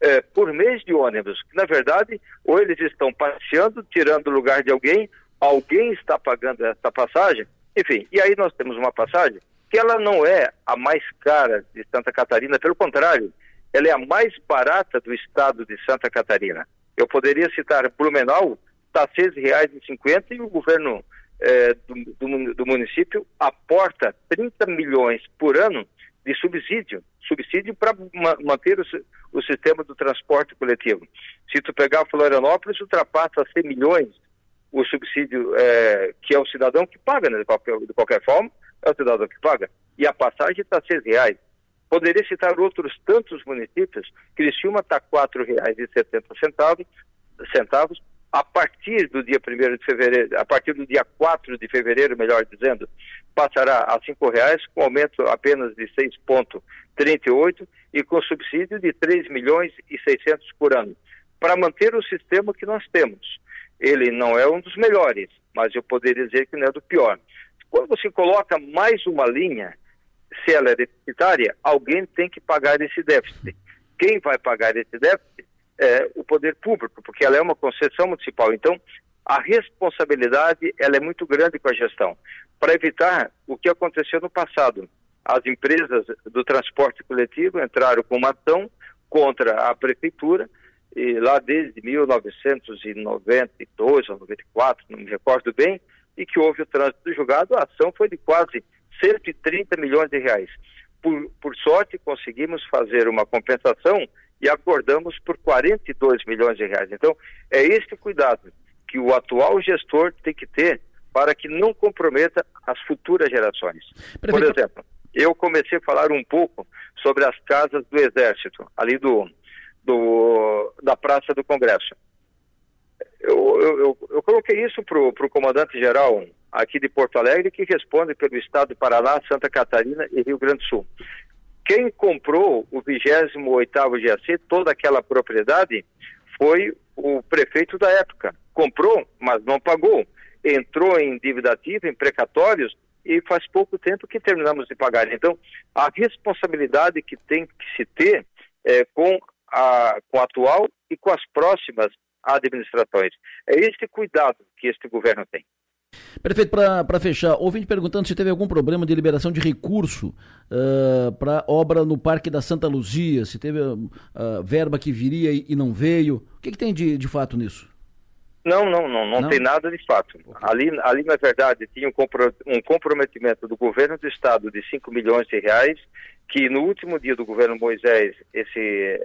é, por mês de ônibus. Na verdade, ou eles estão passeando, tirando o lugar de alguém, alguém está pagando essa passagem. Enfim, e aí nós temos uma passagem que ela não é a mais cara de Santa Catarina, pelo contrário, ela é a mais barata do estado de Santa Catarina. Eu poderia citar Blumenau, está R$ 6,50 e o governo é, do, do, do, município aporta 30 milhões por ano de subsídio, subsídio para ma manter o, o, sistema do transporte coletivo. Se tu pegar Florianópolis, ultrapassa 100 milhões o subsídio é, que é o cidadão que paga, né, de, qualquer, de qualquer forma, é o cidadão que paga. E a passagem está R$ reais. Poderia citar outros tantos municípios, Criciúma está R$ 4,70, centavos, a partir do dia 1 de fevereiro, a partir do dia 4 de fevereiro, melhor dizendo, passará a R$ reais com aumento apenas de 6,38 e com subsídio de 3 milhões e 600 por ano, para manter o sistema que nós temos. Ele não é um dos melhores, mas eu poderia dizer que não é do pior. Quando você coloca mais uma linha, se ela é deficitária, alguém tem que pagar esse déficit. Quem vai pagar esse déficit é o poder público, porque ela é uma concessão municipal. Então, a responsabilidade ela é muito grande com a gestão, para evitar o que aconteceu no passado. As empresas do transporte coletivo entraram com uma ação contra a prefeitura, e lá desde 1992 ou 94, não me recordo bem, e que houve o trânsito julgado, a ação foi de quase 130 milhões de reais. Por, por sorte, conseguimos fazer uma compensação e acordamos por 42 milhões de reais. Então, é este cuidado que o atual gestor tem que ter para que não comprometa as futuras gerações. Por exemplo, eu comecei a falar um pouco sobre as casas do Exército, ali do, do da Praça do Congresso. Eu, eu, eu, coloquei isso para o comandante-geral aqui de Porto Alegre, que responde pelo estado do Paraná, Santa Catarina e Rio Grande do Sul. Quem comprou o 28º GAC, toda aquela propriedade, foi o prefeito da época. Comprou, mas não pagou. Entrou em dívida ativa, em precatórios, e faz pouco tempo que terminamos de pagar. Então, a responsabilidade que tem que se ter é, com, a, com a atual e com as próximas administrações. É este cuidado que este governo tem. Prefeito, para fechar, ouvinte perguntando se teve algum problema de liberação de recurso uh, para obra no Parque da Santa Luzia, se teve uh, verba que viria e, e, não veio. O que, que tem de, de fato nisso? Não, não, não, não, não, tem nada de fato. Ali, ali, na verdade, tinha um, um comprometimento do governo do estado de 5 milhões de reais, que no último dia do governo Moisés esse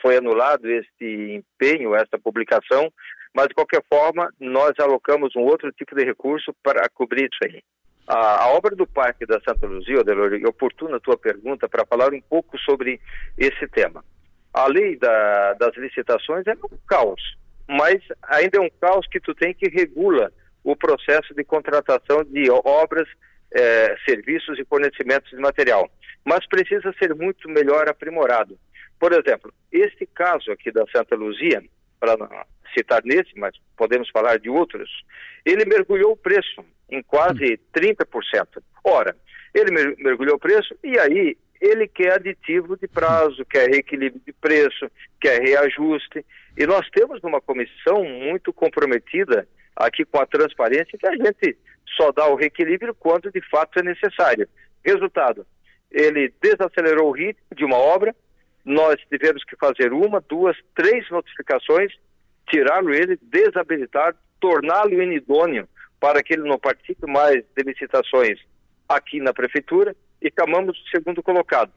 foi anulado este empenho, esta publicação, mas de qualquer forma nós alocamos um outro tipo de recurso para cobrir isso aí. A, a obra do Parque da Santa Luzia, Adelor, é oportuna a tua pergunta para falar um pouco sobre esse tema. A lei da, das licitações é um caos, mas ainda é um caos que tu tem que regula o processo de contratação de obras, eh, serviços e fornecimentos de material. Mas precisa ser muito melhor aprimorado. Por exemplo, este caso aqui da Santa Luzia, para citar nesse, mas podemos falar de outros, ele mergulhou o preço em quase 30%. Ora, ele mergulhou o preço e aí ele quer aditivo de prazo, quer reequilíbrio de preço, quer reajuste. E nós temos uma comissão muito comprometida aqui com a transparência que a gente só dá o reequilíbrio quando de fato é necessário. Resultado, ele desacelerou o ritmo de uma obra, nós tivemos que fazer uma, duas, três notificações, tirá-lo ele, desabilitar, torná-lo inidôneo para que ele não participe mais de licitações aqui na prefeitura e chamamos o segundo colocado.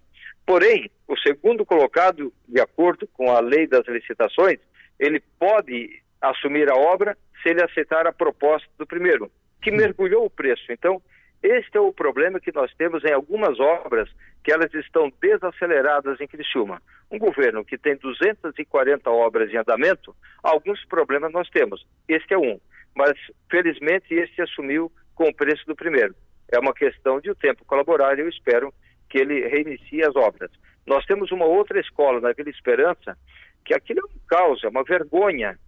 Porém, o segundo colocado, de acordo com a lei das licitações, ele pode assumir a obra se ele aceitar a proposta do primeiro, que mergulhou o preço. Então, este é o problema que nós temos em algumas obras que elas estão desaceleradas em Criciúma. Um governo que tem 240 obras em andamento, alguns problemas nós temos. Este é um, mas felizmente este assumiu com o preço do primeiro. É uma questão de o tempo colaborar e eu espero que ele reinicie as obras. Nós temos uma outra escola na Vila Esperança, que aquilo é um caos, é uma vergonha,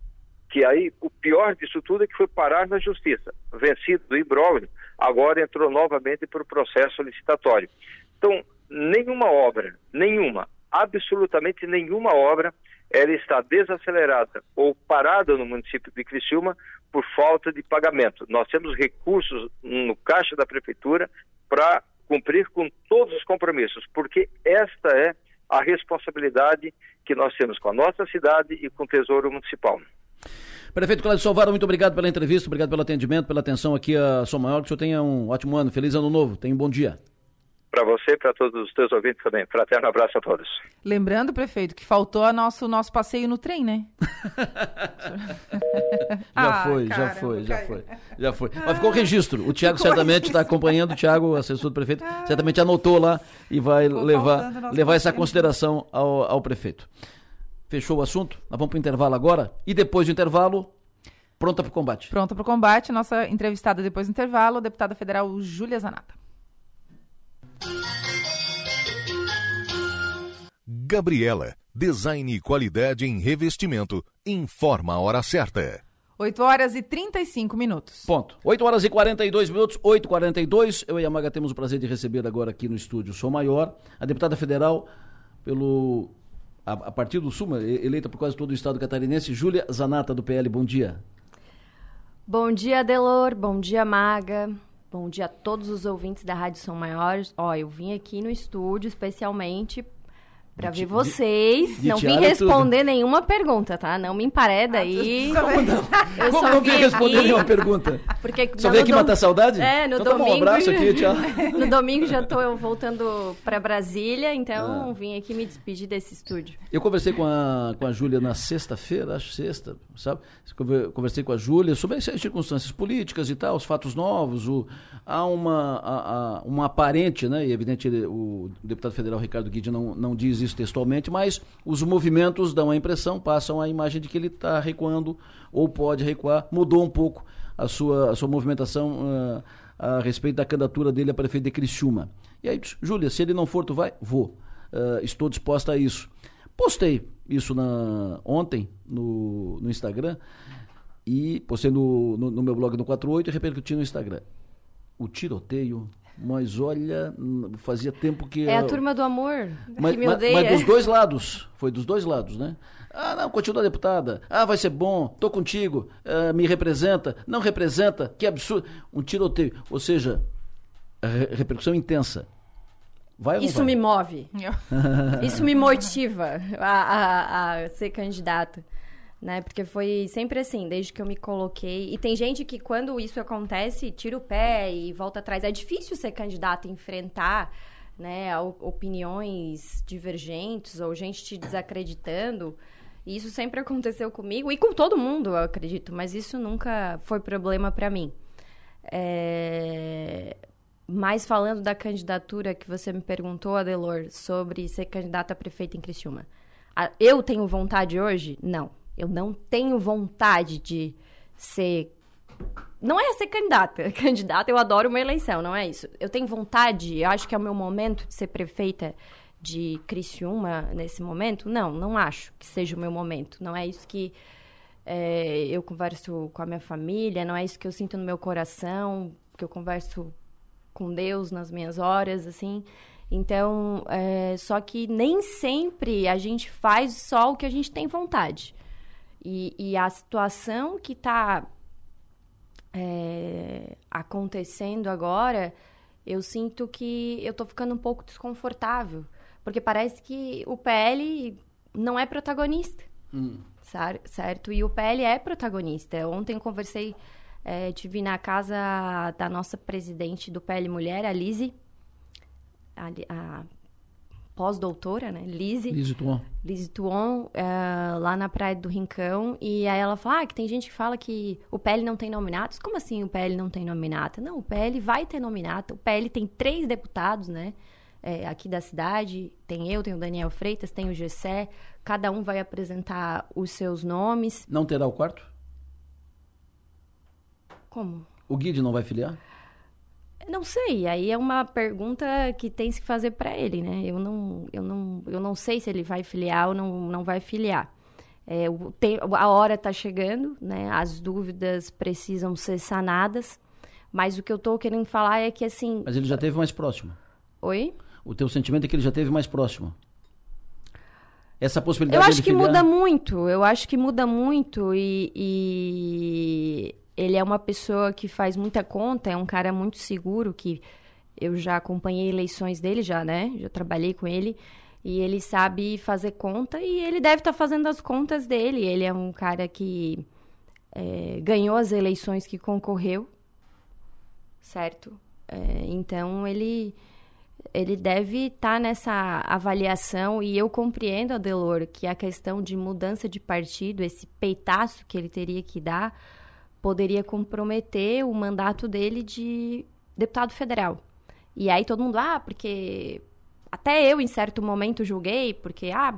que aí o pior disso tudo é que foi parar na justiça, vencido do imbróglio, agora entrou novamente para o processo licitatório. Então, nenhuma obra, nenhuma, absolutamente nenhuma obra, ela está desacelerada ou parada no município de Criciúma por falta de pagamento. Nós temos recursos no caixa da prefeitura para cumprir com todos os compromissos, porque esta é a responsabilidade que nós temos com a nossa cidade e com o Tesouro Municipal. Prefeito Cláudio Salvaro, muito obrigado pela entrevista, obrigado pelo atendimento, pela atenção aqui a São Maior, que o senhor tenha um ótimo ano, feliz ano novo, tenha um bom dia. Para você e para todos os teus ouvintes também. Fraterno abraço a todos. Lembrando, prefeito, que faltou a nosso, nosso passeio no trem, né? já ah, foi, já foi, já foi, já foi. Mas ficou o registro. O Tiago certamente está acompanhando, o Tiago, assessor do prefeito, ah. certamente anotou lá e vai levar, levar essa consideração ao, ao prefeito. Fechou o assunto? Nós vamos para o intervalo agora e depois do intervalo, pronta para o combate. Pronta para o combate. Nossa entrevistada depois do intervalo, a deputada federal Júlia Zanata. Gabriela, design e qualidade em revestimento, informa a hora certa. 8 horas e 35 minutos. Ponto. 8 horas e 42 minutos, 8 e 42 Eu e a Maga temos o prazer de receber agora aqui no estúdio Sou Maior, a deputada federal pelo a, a partir do Sul, eleita por quase todo o estado catarinense, Júlia Zanata, do PL. Bom dia. Bom dia, Delor. Bom dia, Maga. Bom dia a todos os ouvintes da Rádio São Maiores. Ó, eu vim aqui no estúdio especialmente para ver vocês. De, de não vim responder tudo. nenhuma pergunta, tá? Não me empareda ah, aí. Como não? Eu Como não vim responder aqui... nenhuma pergunta? Porque só veio aqui dom... matar saudade? É, no então, domingo. Tá um abraço aqui, tchau. no domingo já tô voltando para Brasília, então ah. vim aqui me despedir desse estúdio. Eu conversei com a, com a Júlia na sexta-feira, acho sexta, sabe? Conversei com a Júlia sobre as circunstâncias políticas e tal, os fatos novos, o, há uma, a, a, uma aparente, né? E evidente o deputado federal Ricardo Guidi não, não diz isso isso textualmente, mas os movimentos dão a impressão, passam a imagem de que ele está recuando ou pode recuar. Mudou um pouco a sua, a sua movimentação uh, a respeito da candidatura dele a prefeito de Criciúma. E aí, Júlia, se ele não for, tu vai? Vou. Uh, estou disposta a isso. Postei isso na, ontem no, no Instagram e postei no, no, no meu blog no 48 e repercuti no Instagram. O tiroteio mas olha, fazia tempo que. É a turma do amor. Mas, que me odeia. mas, mas dos dois lados. Foi dos dois lados, né? Ah, não, continua deputada. Ah, vai ser bom, tô contigo. Ah, me representa. Não representa. Que absurdo. Um tiroteio. Ou seja, repercussão intensa. Vai Isso vai? me move. Isso me motiva a, a, a ser candidata né? Porque foi sempre assim, desde que eu me coloquei. E tem gente que, quando isso acontece, tira o pé e volta atrás. É difícil ser candidato e enfrentar né, opiniões divergentes ou gente te desacreditando. E isso sempre aconteceu comigo e com todo mundo, eu acredito, mas isso nunca foi problema para mim. É... Mas falando da candidatura que você me perguntou, Adelor, sobre ser candidata a prefeita em Criciúma. Eu tenho vontade hoje? Não. Eu não tenho vontade de ser. Não é ser candidata. Candidata, eu adoro uma eleição, não é isso. Eu tenho vontade, eu acho que é o meu momento de ser prefeita de Criciúma nesse momento. Não, não acho que seja o meu momento. Não é isso que é, eu converso com a minha família, não é isso que eu sinto no meu coração, que eu converso com Deus nas minhas horas, assim. Então, é, só que nem sempre a gente faz só o que a gente tem vontade. E, e a situação que está é, acontecendo agora, eu sinto que eu estou ficando um pouco desconfortável. Porque parece que o PL não é protagonista. Hum. Certo? E o PL é protagonista. Ontem eu conversei, é, tive na casa da nossa presidente do PL Mulher, a Lise, a, a pós-doutora, né? Lise. Lise Tuon. Lise Tuon, uh, lá na Praia do Rincão. E aí ela fala ah, que tem gente que fala que o PL não tem nominatos. Como assim o PL não tem nominata? Não, o PL vai ter nominata. O PL tem três deputados, né? É, aqui da cidade. Tem eu, tem o Daniel Freitas, tem o Gessé. Cada um vai apresentar os seus nomes. Não terá o quarto? Como? O Guide não vai filiar? Não sei, aí é uma pergunta que tem se fazer para ele, né? Eu não, eu, não, eu não sei se ele vai filiar ou não, não vai filiar. É, o, tem, a hora está chegando, né? As dúvidas precisam ser sanadas, mas o que eu estou querendo falar é que assim. Mas ele já teve mais próximo. Oi? O teu sentimento é que ele já teve mais próximo. Essa possibilidade. Eu acho que filiar... muda muito. Eu acho que muda muito e, e ele é uma pessoa que faz muita conta, é um cara muito seguro, que eu já acompanhei eleições dele já, né? Já trabalhei com ele. E ele sabe fazer conta e ele deve estar tá fazendo as contas dele. Ele é um cara que é, ganhou as eleições que concorreu, certo? É, então ele ele deve estar tá nessa avaliação e eu compreendo, Adelor, que a questão de mudança de partido, esse peitaço que ele teria que dar, poderia comprometer o mandato dele de deputado federal. E aí todo mundo, ah, porque até eu em certo momento julguei, porque ah,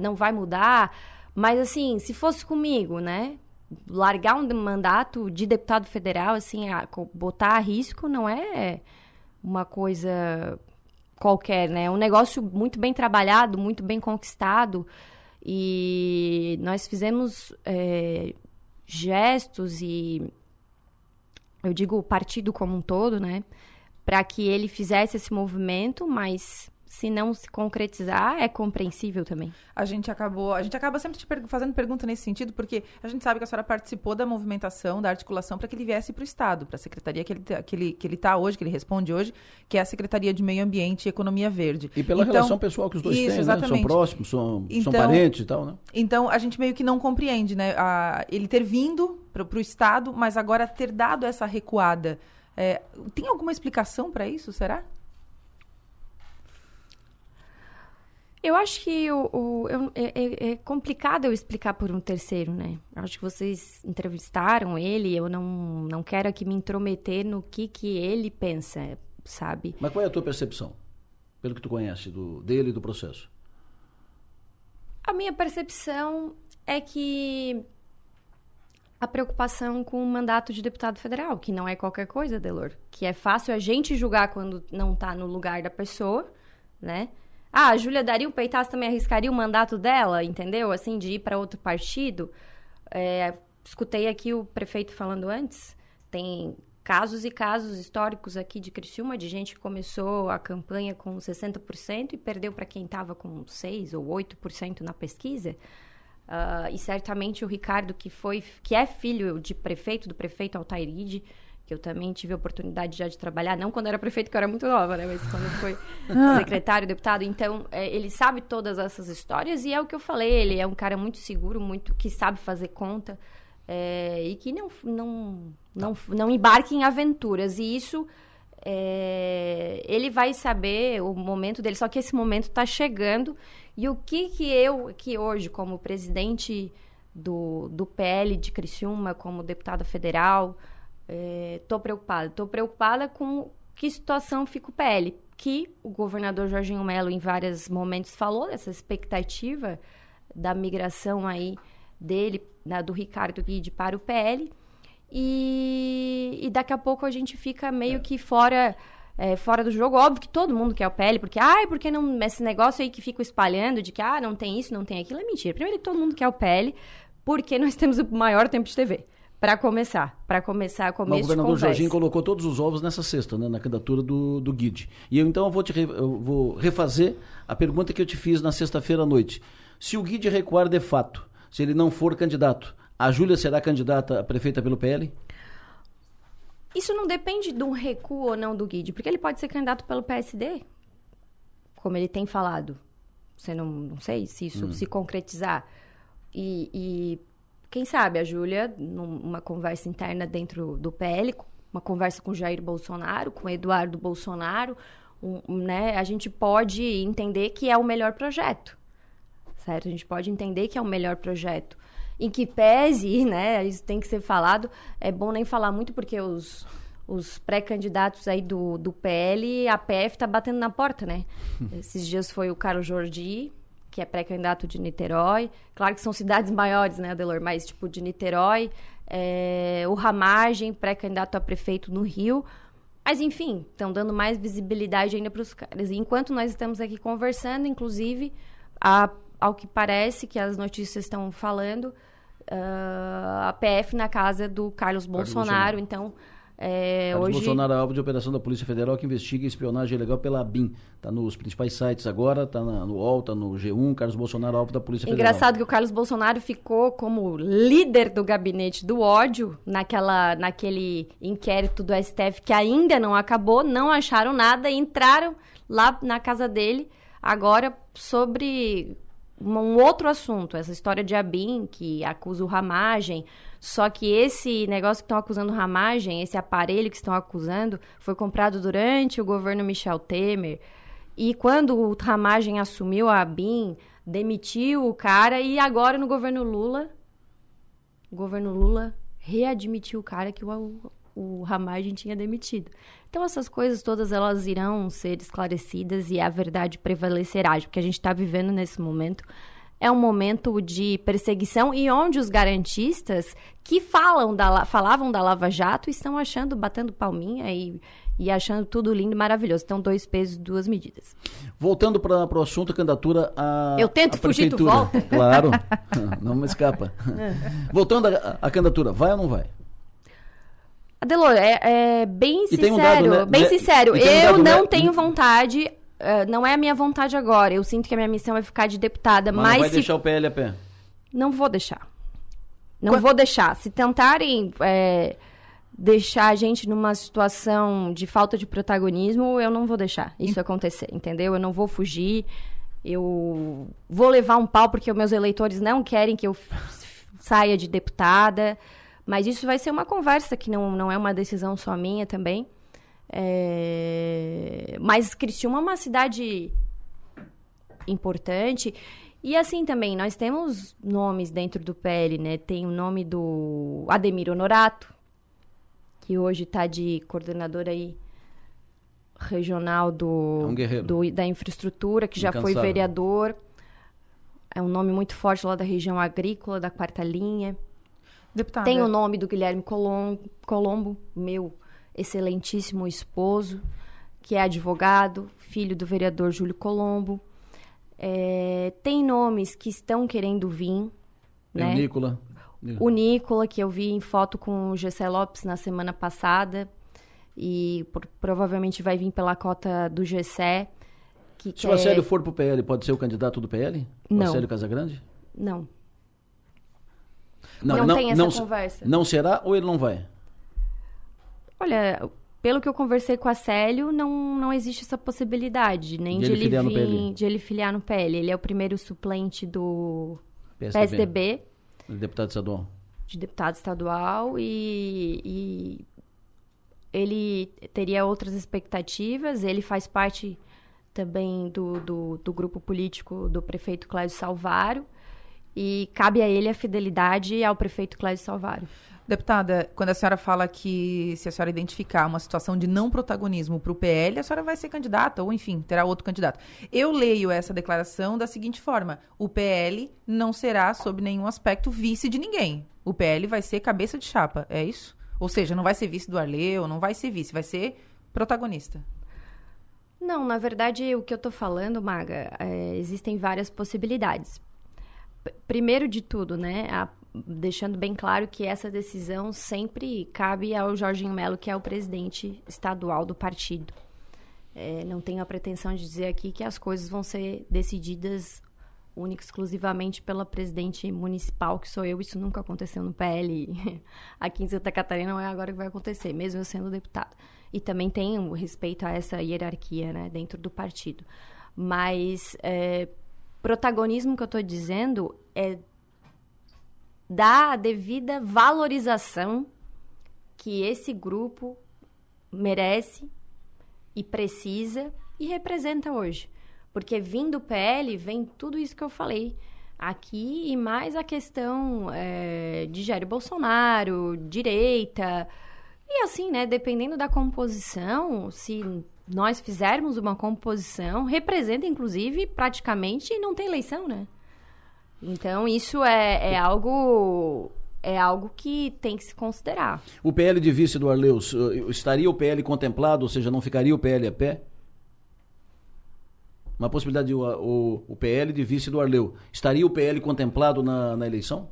não vai mudar, mas assim, se fosse comigo, né? Largar um mandato de deputado federal, assim, a, botar a risco não é uma coisa qualquer, né? É um negócio muito bem trabalhado, muito bem conquistado. E nós fizemos é, gestos e eu digo o partido como um todo, né? Para que ele fizesse esse movimento, mas se não se concretizar, é compreensível também. A gente acabou, a gente acaba sempre te fazendo pergunta nesse sentido, porque a gente sabe que a senhora participou da movimentação, da articulação para que ele viesse para o Estado, para a secretaria que ele está que ele, que ele tá hoje, que ele responde hoje, que é a Secretaria de Meio Ambiente e Economia Verde. E pela então, relação pessoal que os dois isso, têm, né? São próximos, são, então, são parentes e tal, né? Então, a gente meio que não compreende, né? A, ele ter vindo para o Estado, mas agora ter dado essa recuada. É, tem alguma explicação para isso, será? Eu acho que o, o eu, é, é, é, complicado eu explicar por um terceiro, né? Eu acho que vocês entrevistaram ele, eu não, não quero aqui me intrometer no que, que ele pensa, sabe? Mas qual é a tua percepção, pelo que tu conhece do, dele e do processo? A minha percepção é que a preocupação com o mandato de deputado federal, que não é qualquer coisa, Delor. Que é fácil a gente julgar quando não está no lugar da pessoa, né? Ah, a Júlia daria o peitaço também arriscaria o mandato dela, entendeu? Assim, de ir para outro partido. É, escutei aqui o prefeito falando antes. Tem casos e casos históricos aqui de Criciúma, de gente que começou a campanha com 60% e perdeu para quem estava com 6% ou 8% na pesquisa. Uh, e certamente o Ricardo, que foi, que é filho de prefeito, do prefeito Altairide, que eu também tive a oportunidade já de trabalhar, não quando era prefeito, que eu era muito nova, né? Mas quando foi ah. secretário, deputado. Então, é, ele sabe todas essas histórias e é o que eu falei, ele é um cara muito seguro, muito que sabe fazer conta é, e que não, não, não, não embarque em aventuras. E isso, é, ele vai saber o momento dele, só que esse momento está chegando. E o que que eu, que hoje, como presidente do, do PL de Criciúma, como deputada federal Estou é, preocupada. Estou preocupada com que situação fica o PL. Que o governador Jorginho Melo, em vários momentos, falou dessa expectativa da migração aí dele, da, do Ricardo Guide para o PL. E, e daqui a pouco a gente fica meio é. que fora é, fora do jogo. Óbvio que todo mundo quer o PL, porque, ai, porque não, esse negócio aí que fica espalhando de que, ah, não tem isso, não tem aquilo, é mentira. Primeiro que todo mundo quer o PL, porque nós temos o maior tempo de TV. Para começar, para começar, começo O governador Jorginho colocou todos os ovos nessa cesta, né, na candidatura do, do Guide. E eu, então eu vou, te, eu vou refazer a pergunta que eu te fiz na sexta-feira à noite. Se o Guide recuar de fato, se ele não for candidato, a Júlia será candidata a prefeita pelo PL? Isso não depende de um recuo ou não do Guide, porque ele pode ser candidato pelo PSD, como ele tem falado. Você não, não sei se isso hum. se concretizar. E, e quem sabe a Júlia, numa conversa interna dentro do PL, uma conversa com Jair Bolsonaro, com Eduardo Bolsonaro, um, né, a gente pode entender que é o melhor projeto, certo? A gente pode entender que é o melhor projeto. Em que pese, né, isso tem que ser falado, é bom nem falar muito porque os, os pré-candidatos aí do, do PL, a PF está batendo na porta, né? Esses dias foi o Carlos Jordi, que é pré-candidato de Niterói. Claro que são cidades maiores, né, Adelor? Mas, tipo, de Niterói. É, o Ramagem, pré-candidato a prefeito no Rio. Mas, enfim, estão dando mais visibilidade ainda para os caras. Enquanto nós estamos aqui conversando, inclusive, a, ao que parece que as notícias estão falando, uh, a PF na casa do Carlos, Carlos Bolsonaro. Bolsonaro. Então, é, Carlos hoje... Bolsonaro é alvo de operação da Polícia Federal que investiga espionagem ilegal pela BIM. Está nos principais sites agora, está no UOL, está no G1. Carlos Bolsonaro é alvo da Polícia Federal. Engraçado que o Carlos Bolsonaro ficou como líder do gabinete do ódio naquela, naquele inquérito do STF que ainda não acabou, não acharam nada, entraram lá na casa dele Agora, sobre um outro assunto, essa história de Abin, que acusa o Ramagem, só que esse negócio que estão acusando o Ramagem, esse aparelho que estão acusando, foi comprado durante o governo Michel Temer. E quando o Ramagem assumiu a Abin, demitiu o cara e agora no governo Lula, o governo Lula readmitiu o cara que o, o Ramagem tinha demitido. Então essas coisas todas elas irão ser esclarecidas e a verdade prevalecerá, porque a gente está vivendo nesse momento é um momento de perseguição e onde os garantistas que falam da, falavam da Lava Jato estão achando, batendo palminha e, e achando tudo lindo e maravilhoso. Então, dois pesos, duas medidas. Voltando para o assunto, candidatura a. Eu tento fugir, tu volta? Claro, não me escapa. Voltando à candidatura, vai ou não vai? Adelor, é, é bem sincero, um dado, né? bem sincero. Eu um não né? tenho vontade, uh, não é a minha vontade agora. Eu sinto que a minha missão é ficar de deputada, mas, mas não vai se... deixar o PL a pé? Não vou deixar. Não Qu vou deixar. Se tentarem é, deixar a gente numa situação de falta de protagonismo, eu não vou deixar isso acontecer, entendeu? Eu não vou fugir. Eu vou levar um pau porque os meus eleitores não querem que eu saia de deputada. Mas isso vai ser uma conversa, que não, não é uma decisão só minha também. É... Mas Criciúma é uma cidade importante. E assim também, nós temos nomes dentro do PL, né? Tem o nome do Ademir Honorato, que hoje está de coordenador aí regional do, é um do da infraestrutura, que já foi vereador. É um nome muito forte lá da região agrícola, da quarta linha. Deputada. Tem o nome do Guilherme Colombo, Colombo, meu excelentíssimo esposo, que é advogado, filho do vereador Júlio Colombo. É, tem nomes que estão querendo vir. Tem né? o Nicola. O Nicola, que eu vi em foto com o Gessé Lopes na semana passada. E por, provavelmente vai vir pela cota do Gessé. Que Se quer... o Acélio for para o PL, pode ser o candidato do PL? Não. O Acélio Casagrande? Não. Não, não, não tem essa não, conversa. Não será ou ele não vai? Olha, pelo que eu conversei com a Célio, não, não existe essa possibilidade, nem de, de ele, ele vir, de ele filiar no PL. Ele é o primeiro suplente do PSDB, PSDB de deputado estadual. De deputado estadual e, e ele teria outras expectativas. Ele faz parte também do, do, do grupo político do prefeito Cláudio Salvaro e cabe a ele a fidelidade ao prefeito Cláudio Salvário. Deputada, quando a senhora fala que se a senhora identificar uma situação de não protagonismo para o PL, a senhora vai ser candidata, ou enfim, terá outro candidato. Eu leio essa declaração da seguinte forma: o PL não será, sob nenhum aspecto, vice de ninguém. O PL vai ser cabeça de chapa, é isso? Ou seja, não vai ser vice do Arleu, não vai ser vice, vai ser protagonista. Não, na verdade, o que eu estou falando, Maga, é, existem várias possibilidades primeiro de tudo, né, a, deixando bem claro que essa decisão sempre cabe ao Jorginho Melo, que é o presidente estadual do partido. É, não tenho a pretensão de dizer aqui que as coisas vão ser decididas única exclusivamente pela presidente municipal, que sou eu. Isso nunca aconteceu no PL. Aqui em Santa Catarina não é agora que vai acontecer, mesmo eu sendo deputada. E também tenho respeito a essa hierarquia né, dentro do partido. Mas é, Protagonismo que eu estou dizendo é dar a devida valorização que esse grupo merece e precisa e representa hoje. Porque vindo do PL vem tudo isso que eu falei aqui e mais a questão é, de Jair Bolsonaro, direita. E assim, né, dependendo da composição, se nós fizermos uma composição, representa, inclusive, praticamente não tem eleição, né? Então, isso é, é algo é algo que tem que se considerar. O PL de vice do Arleus, estaria o PL contemplado, ou seja, não ficaria o PL a pé? Uma possibilidade, de, o, o, o PL de vice do Arleu. Estaria o PL contemplado na, na eleição?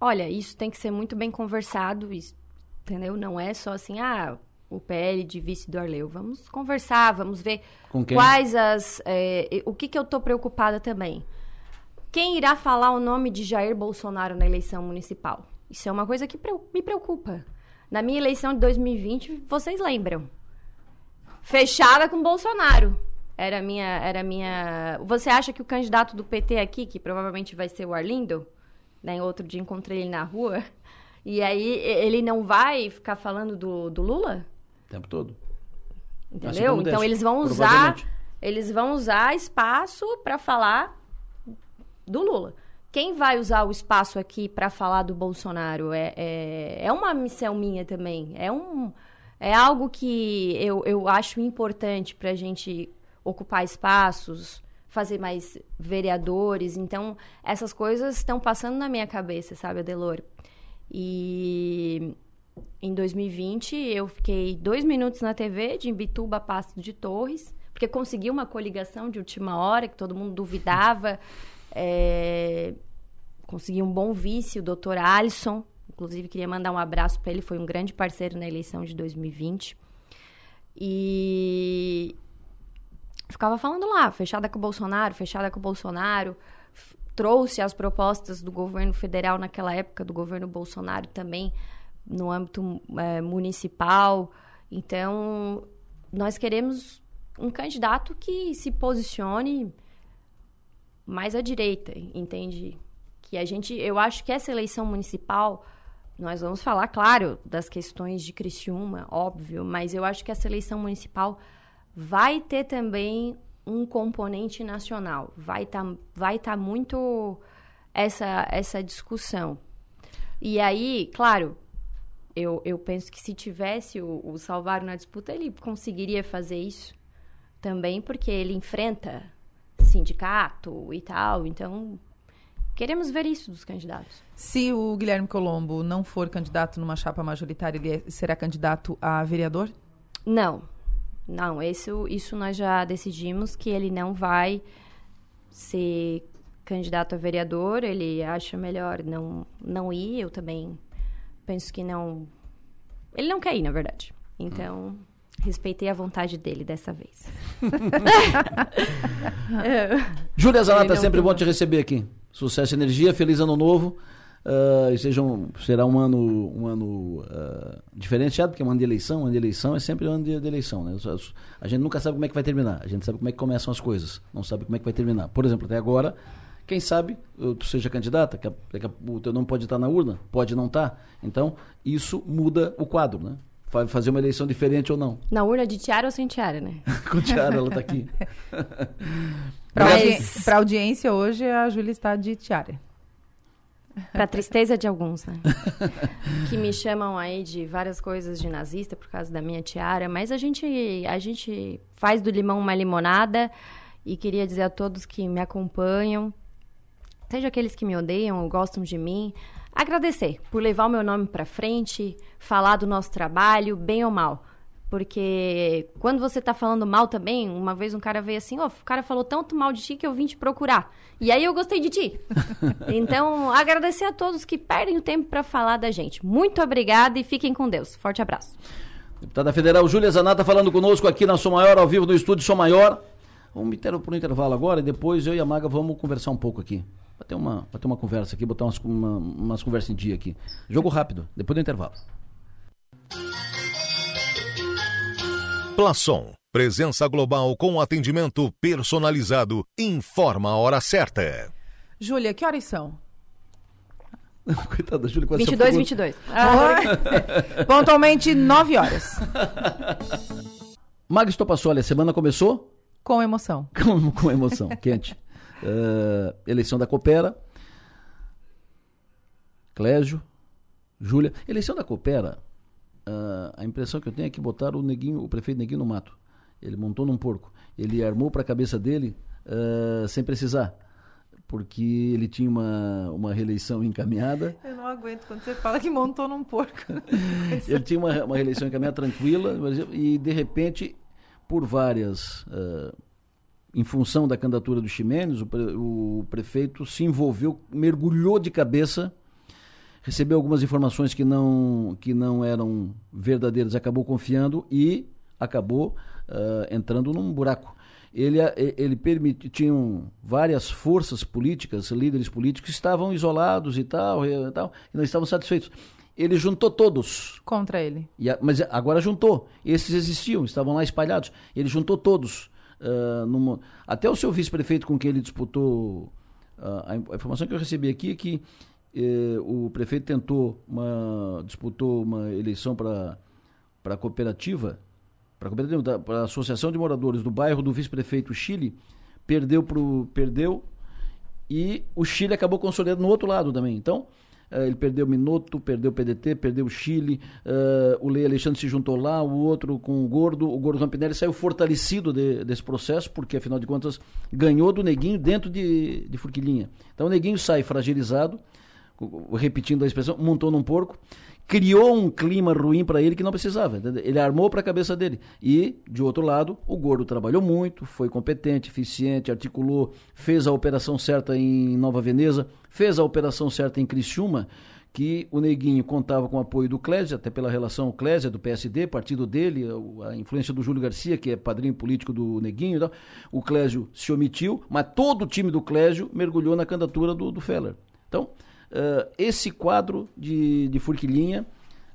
Olha, isso tem que ser muito bem conversado, isso, entendeu? Não é só assim, ah, o PL de vice do Arleu. Vamos conversar, vamos ver quais as. É, o que, que eu estou preocupada também. Quem irá falar o nome de Jair Bolsonaro na eleição municipal? Isso é uma coisa que me preocupa. Na minha eleição de 2020, vocês lembram? Fechada com Bolsonaro. Era minha, era minha. Você acha que o candidato do PT aqui, que provavelmente vai ser o Arlindo, né? Outro dia encontrei ele na rua. E aí ele não vai ficar falando do, do Lula? O tempo todo. Entendeu? Assim então eles vão usar, eles vão usar espaço para falar do Lula. Quem vai usar o espaço aqui para falar do Bolsonaro é, é, é, uma missão minha também. É, um, é algo que eu, eu acho importante para a gente ocupar espaços, fazer mais vereadores. Então, essas coisas estão passando na minha cabeça, sabe, Adelor? E em 2020 eu fiquei dois minutos na TV de Imbituba a Pasto de Torres, porque consegui uma coligação de última hora que todo mundo duvidava. É, consegui um bom vice, o doutor Alisson. Inclusive, queria mandar um abraço para ele, foi um grande parceiro na eleição de 2020. E ficava falando lá, fechada com o Bolsonaro, fechada com o Bolsonaro. Trouxe as propostas do governo federal naquela época, do governo Bolsonaro também, no âmbito é, municipal. Então, nós queremos um candidato que se posicione mais à direita, entende? Que a gente, eu acho que essa eleição municipal, nós vamos falar, claro, das questões de Criciúma, óbvio, mas eu acho que essa eleição municipal vai ter também um componente nacional. Vai estar tá, vai tá muito essa, essa discussão. E aí, claro, eu, eu penso que se tivesse o, o Salvaro na disputa, ele conseguiria fazer isso também, porque ele enfrenta sindicato e tal. Então, queremos ver isso dos candidatos. Se o Guilherme Colombo não for candidato numa chapa majoritária, ele é, será candidato a vereador? Não. Não, isso, isso nós já decidimos que ele não vai ser candidato a vereador, ele acha melhor não, não ir, eu também penso que não. Ele não quer ir, na verdade. Então, Respeitei a vontade dele dessa vez. Júlia Zanata, sempre bom te receber aqui. Sucesso e energia, feliz ano novo. Uh, seja um, será um ano, um ano uh, diferenciado, porque é um ano de eleição. Um ano de eleição é sempre um ano de, de, eleição. Né? A gente nunca sabe como é que vai terminar. A gente sabe como é que começam as coisas. Não sabe como é que vai terminar. Por exemplo, até agora, quem sabe tu seja candidata, que, que o teu nome pode estar na urna, pode não estar. Então, isso muda o quadro, né? fazer uma eleição diferente ou não. Na urna de tiara ou sem tiara, né? Com tiara, ela está aqui. Para Mas... a audiência hoje, a Júlia está de tiara. Para tristeza de alguns, né? que me chamam aí de várias coisas de nazista por causa da minha tiara, mas a gente, a gente faz do limão uma limonada e queria dizer a todos que me acompanham, seja aqueles que me odeiam ou gostam de mim, agradecer por levar o meu nome para frente, falar do nosso trabalho, bem ou mal. Porque quando você tá falando mal também, uma vez um cara veio assim, ó, oh, o cara falou tanto mal de ti que eu vim te procurar. E aí eu gostei de ti. então, agradecer a todos que perdem o tempo para falar da gente. Muito obrigada e fiquem com Deus. Forte abraço. Deputada Federal Júlia Zanata falando conosco aqui na Som Maior, ao vivo no estúdio Som Maior. Vamos para o intervalo agora e depois eu e a Maga vamos conversar um pouco aqui. Vai ter uma, vai ter uma conversa aqui, botar umas, uma, umas conversas em dia aqui. Jogo rápido, depois do intervalo. Plaçom. Presença global com atendimento personalizado. Informa a hora certa. Júlia, que horas são? Coitada da Júlia. 22, 22. Ah. Pontualmente 9 horas. Magis Topassoli, a semana começou? Com emoção. Com, com emoção, quente uh, eleição da Coopera, Clésio, Júlia. Eleição da Coopera, uh, a impressão que eu tenho é que botaram o, neguinho, o prefeito Neguinho no mato. Ele montou num porco. Ele armou para a cabeça dele uh, sem precisar porque ele tinha uma, uma reeleição encaminhada. Eu não aguento quando você fala que montou num porco. ele tinha uma, uma reeleição encaminhada tranquila e, de repente, por várias uh, em função da candidatura do Ximenes, o, pre, o prefeito se envolveu, mergulhou de cabeça, recebeu algumas informações que não, que não eram verdadeiras, acabou confiando e acabou uh, entrando num buraco. Ele, ele permitiu, tinham várias forças políticas, líderes políticos, que estavam isolados e tal, e, tal, e não estavam satisfeitos. Ele juntou todos. Contra ele. A, mas agora juntou. Esses existiam, estavam lá espalhados. Ele juntou todos Uh, numa, até o seu vice-prefeito com quem ele disputou, uh, a, informação que eu recebi aqui é que uh, o prefeito tentou uma, disputou uma eleição para a cooperativa, para a Associação de Moradores do bairro do vice-prefeito Chile, perdeu, pro, perdeu e o Chile acabou consolidando no outro lado também. Então, ele perdeu o Minuto, perdeu o PDT, perdeu o Chile, uh, o Lei Alexandre se juntou lá, o outro com o Gordo, o Gordo Rampinelli saiu fortalecido de, desse processo, porque afinal de contas ganhou do Neguinho dentro de, de Furquilinha. Então o Neguinho sai fragilizado, repetindo a expressão, montou num porco, criou um clima ruim para ele que não precisava. Entendeu? Ele armou para a cabeça dele. E, de outro lado, o Gordo trabalhou muito, foi competente, eficiente, articulou, fez a operação certa em Nova Veneza, fez a operação certa em Criciúma, que o Neguinho contava com o apoio do Clésia, até pela relação Clésia do PSD, partido dele, a influência do Júlio Garcia, que é padrinho político do Neguinho. Então, o Clésio se omitiu, mas todo o time do Clésio mergulhou na candidatura do, do Feller. Então, Uh, esse quadro de, de Furquilinha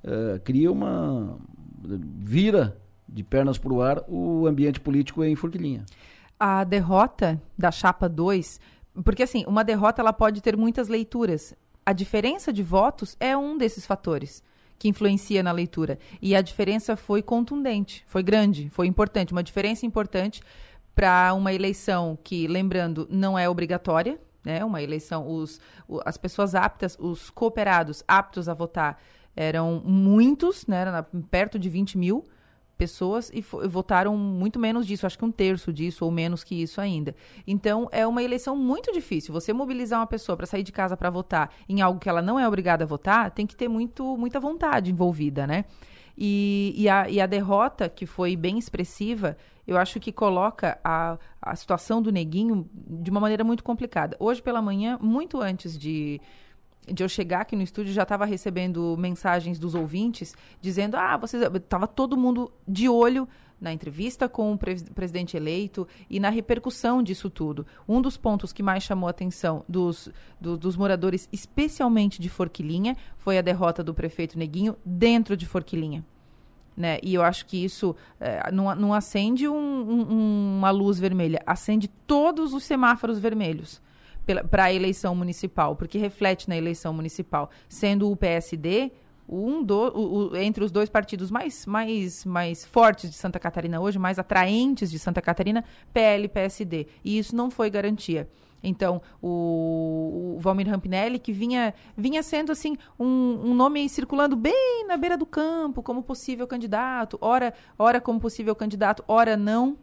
uh, cria uma. vira de pernas para o ar o ambiente político em Furquilinha. A derrota da chapa 2, porque assim, uma derrota ela pode ter muitas leituras. A diferença de votos é um desses fatores que influencia na leitura. E a diferença foi contundente, foi grande, foi importante. Uma diferença importante para uma eleição que, lembrando, não é obrigatória, né? Uma eleição, os, as pessoas aptas, os cooperados aptos a votar eram muitos, né? Era perto de 20 mil pessoas e votaram muito menos disso, acho que um terço disso ou menos que isso ainda. Então é uma eleição muito difícil. Você mobilizar uma pessoa para sair de casa para votar em algo que ela não é obrigada a votar, tem que ter muito, muita vontade envolvida, né? E, e, a, e a derrota, que foi bem expressiva, eu acho que coloca a, a situação do Neguinho de uma maneira muito complicada. Hoje pela manhã, muito antes de, de eu chegar aqui no estúdio, já estava recebendo mensagens dos ouvintes dizendo: ah, vocês. Estava todo mundo de olho na entrevista com o pre presidente eleito e na repercussão disso tudo. Um dos pontos que mais chamou a atenção dos, do, dos moradores, especialmente de Forquilinha, foi a derrota do prefeito Neguinho dentro de Forquilinha. Né? E eu acho que isso é, não, não acende um, um, uma luz vermelha, acende todos os semáforos vermelhos para a eleição municipal, porque reflete na eleição municipal. Sendo o PSD um do, o, o, entre os dois partidos mais, mais, mais fortes de Santa Catarina hoje, mais atraentes de Santa Catarina, PL e PSD. E isso não foi garantia. Então, o, o Valmir Rampinelli, que vinha, vinha sendo assim um, um nome circulando bem na beira do campo como possível candidato, ora, ora como possível candidato, ora não.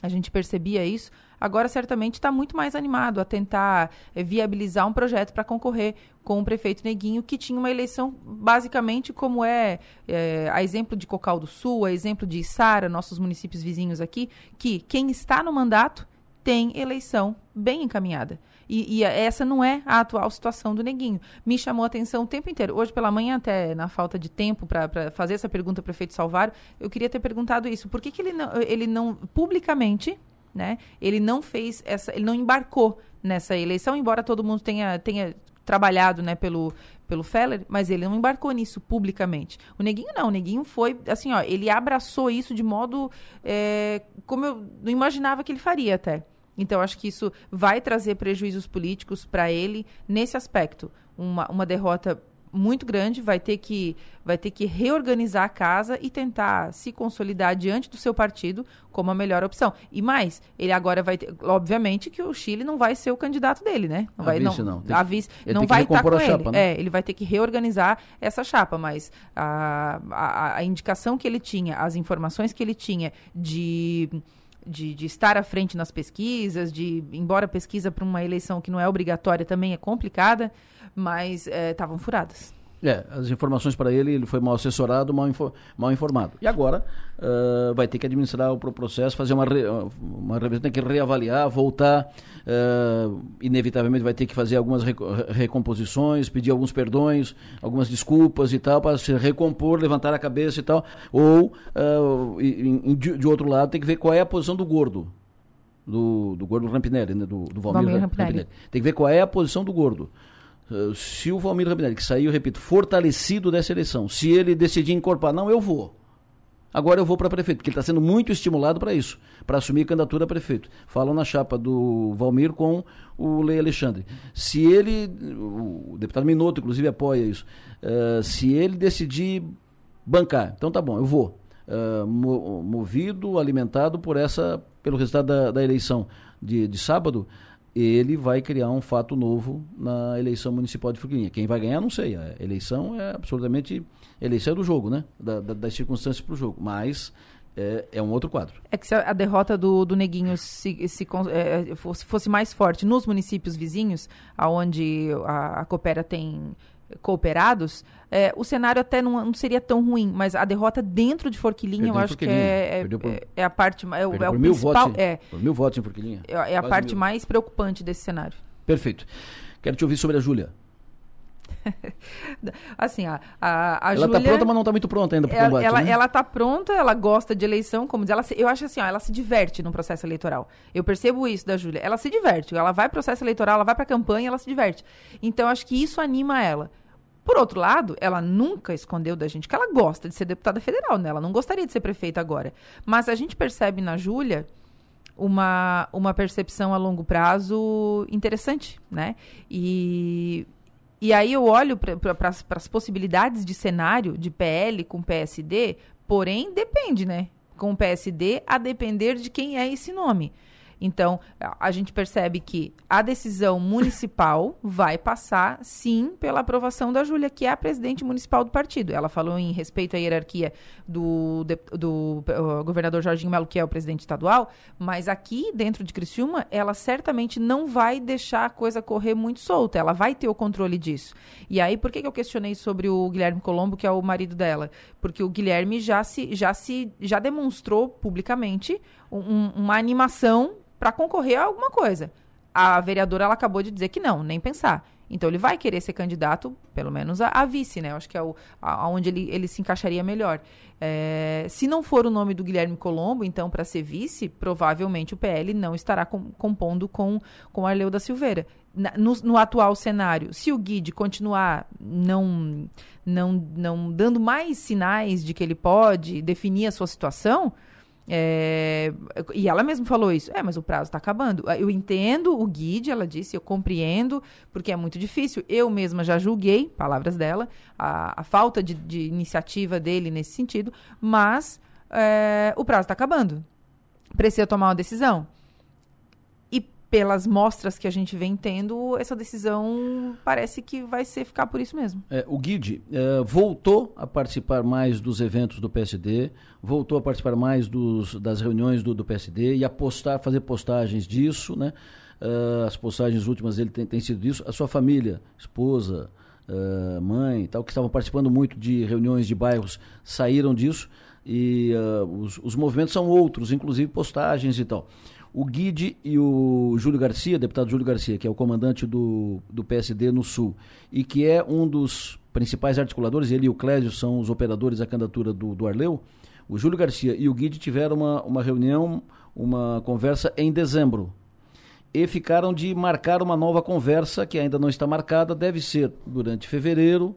A gente percebia isso. Agora, certamente, está muito mais animado a tentar é, viabilizar um projeto para concorrer com o prefeito Neguinho, que tinha uma eleição basicamente como é, é, a exemplo de Cocal do Sul, a exemplo de Sara, nossos municípios vizinhos aqui, que quem está no mandato tem eleição bem encaminhada. E, e, essa não é a atual situação do Neguinho. Me chamou a atenção o tempo inteiro. Hoje pela manhã, até na falta de tempo para fazer essa pergunta ao prefeito Salvário, eu queria ter perguntado isso. Por que, que ele, não, ele não, publicamente, né, ele não fez essa, ele não embarcou nessa eleição, embora todo mundo tenha, tenha trabalhado né, pelo, pelo Feller, mas ele não embarcou nisso publicamente. O Neguinho não, o Neguinho foi, assim, ó, ele abraçou isso de modo é, como eu não imaginava que ele faria até. Então, acho que isso vai trazer prejuízos políticos para ele nesse aspecto. Uma, uma derrota muito grande, vai ter que vai ter que reorganizar a casa e tentar se consolidar diante do seu partido como a melhor opção. E mais, ele agora vai ter, obviamente que o Chile não vai ser o candidato dele, né? Não a vai vice, não. não. A vice não vai estar com ele. Chapa, né? É, ele vai ter que reorganizar essa chapa, mas a, a, a indicação que ele tinha, as informações que ele tinha de de, de, estar à frente nas pesquisas, de embora a pesquisa para uma eleição que não é obrigatória também é complicada, mas estavam é, furadas. É, as informações para ele, ele foi mal assessorado, mal, info, mal informado. E agora uh, vai ter que administrar o processo, fazer uma, re, uma revisão, tem que reavaliar, voltar, uh, inevitavelmente vai ter que fazer algumas recomposições, pedir alguns perdões, algumas desculpas e tal, para se recompor, levantar a cabeça e tal. Ou, uh, e, de, de, outro lado, tem que ver qual é a posição do gordo. Do, do gordo Rampinelli, né? do, do Valmir, Valmir Rampinelli. Rampinelli. Tem que ver qual é a posição do gordo. Eh, se o Valmir Rabinelli, que saiu, repito, fortalecido dessa eleição, se ele decidir incorporar, não, eu vou. Agora eu vou para prefeito, porque ele está sendo muito estimulado para isso, para assumir candidatura a prefeito. Falam na chapa do Valmir com o Lei Alexandre. Se ele, o deputado Minotto, inclusive, apoia isso. Uh, se ele decidir bancar, então tá bom, eu vou. Uh, movido, alimentado por essa, pelo resultado da, da eleição de, de sábado, ele vai criar um fato novo na eleição municipal de Forquilinha. Quem vai ganhar, não sei. A eleição é absolutamente eleição é do jogo, né? Da, da, das circunstâncias para o jogo. Mas é, é, um outro quadro. É que se a derrota do, do Neguinho se, se é, fosse, fosse, mais forte nos municípios vizinhos, aonde a, a Coopera tem cooperados, é, o cenário até não, não, seria tão ruim, mas a derrota dentro de Forquilinha, Perdeu eu acho que é, é, por, é, a parte é, o, é o principal, votos, é, mil votos em Forquilinha. É, é a parte mil. mais preocupante desse cenário. Perfeito. Quero te ouvir sobre a Júlia. assim, a, a, a Ela está pronta, mas não está muito pronta ainda para o combate, ela, né? ela tá pronta, ela gosta de eleição, como diz, ela se, eu acho assim, ó, ela se diverte no processo eleitoral. Eu percebo isso da Júlia. Ela se diverte, ela vai pro processo eleitoral, ela vai para a campanha, ela se diverte. Então, acho que isso anima ela. Por outro lado, ela nunca escondeu da gente que ela gosta de ser deputada federal, né? Ela não gostaria de ser prefeita agora. Mas a gente percebe na Júlia uma, uma percepção a longo prazo interessante, né? E, e aí eu olho para as possibilidades de cenário de PL com PSD, porém depende, né? Com PSD a depender de quem é esse nome. Então, a gente percebe que a decisão municipal vai passar, sim, pela aprovação da Júlia, que é a presidente municipal do partido. Ela falou em respeito à hierarquia do, do governador Jorginho Melo, que é o presidente estadual, mas aqui, dentro de Criciúma, ela certamente não vai deixar a coisa correr muito solta. Ela vai ter o controle disso. E aí, por que, que eu questionei sobre o Guilherme Colombo, que é o marido dela? Porque o Guilherme já se, já se já demonstrou publicamente um, uma animação para concorrer a alguma coisa. A vereadora ela acabou de dizer que não, nem pensar. Então ele vai querer ser candidato, pelo menos a, a vice, né? Acho que é o, a, onde ele, ele se encaixaria melhor. É, se não for o nome do Guilherme Colombo, então, para ser vice, provavelmente o PL não estará com, compondo com, com Arleu da Silveira. Na, no, no, atual cenário, se o Guide continuar não, não, não dando mais sinais de que ele pode definir a sua situação, é, e ela mesma falou isso. É, mas o prazo está acabando. Eu entendo o guide, ela disse, eu compreendo, porque é muito difícil. Eu mesma já julguei, palavras dela, a, a falta de, de, iniciativa dele nesse sentido, mas é, o prazo está acabando. Precisa tomar uma decisão pelas mostras que a gente vem tendo, essa decisão parece que vai ser ficar por isso mesmo. É, o Guide é, voltou a participar mais dos eventos do PSD, voltou a participar mais dos, das reuniões do, do PSD e a postar, fazer postagens disso, né? Uh, as postagens últimas dele têm tem sido isso. A sua família, esposa, uh, mãe tal, que estavam participando muito de reuniões de bairros, saíram disso e uh, os, os movimentos são outros, inclusive postagens e tal o Guide e o Júlio Garcia, deputado Júlio Garcia, que é o comandante do, do PSD no Sul, e que é um dos principais articuladores, ele e o Clésio são os operadores da candidatura do, do Arleu, o Júlio Garcia e o Guide tiveram uma, uma reunião, uma conversa em dezembro. E ficaram de marcar uma nova conversa, que ainda não está marcada, deve ser durante fevereiro,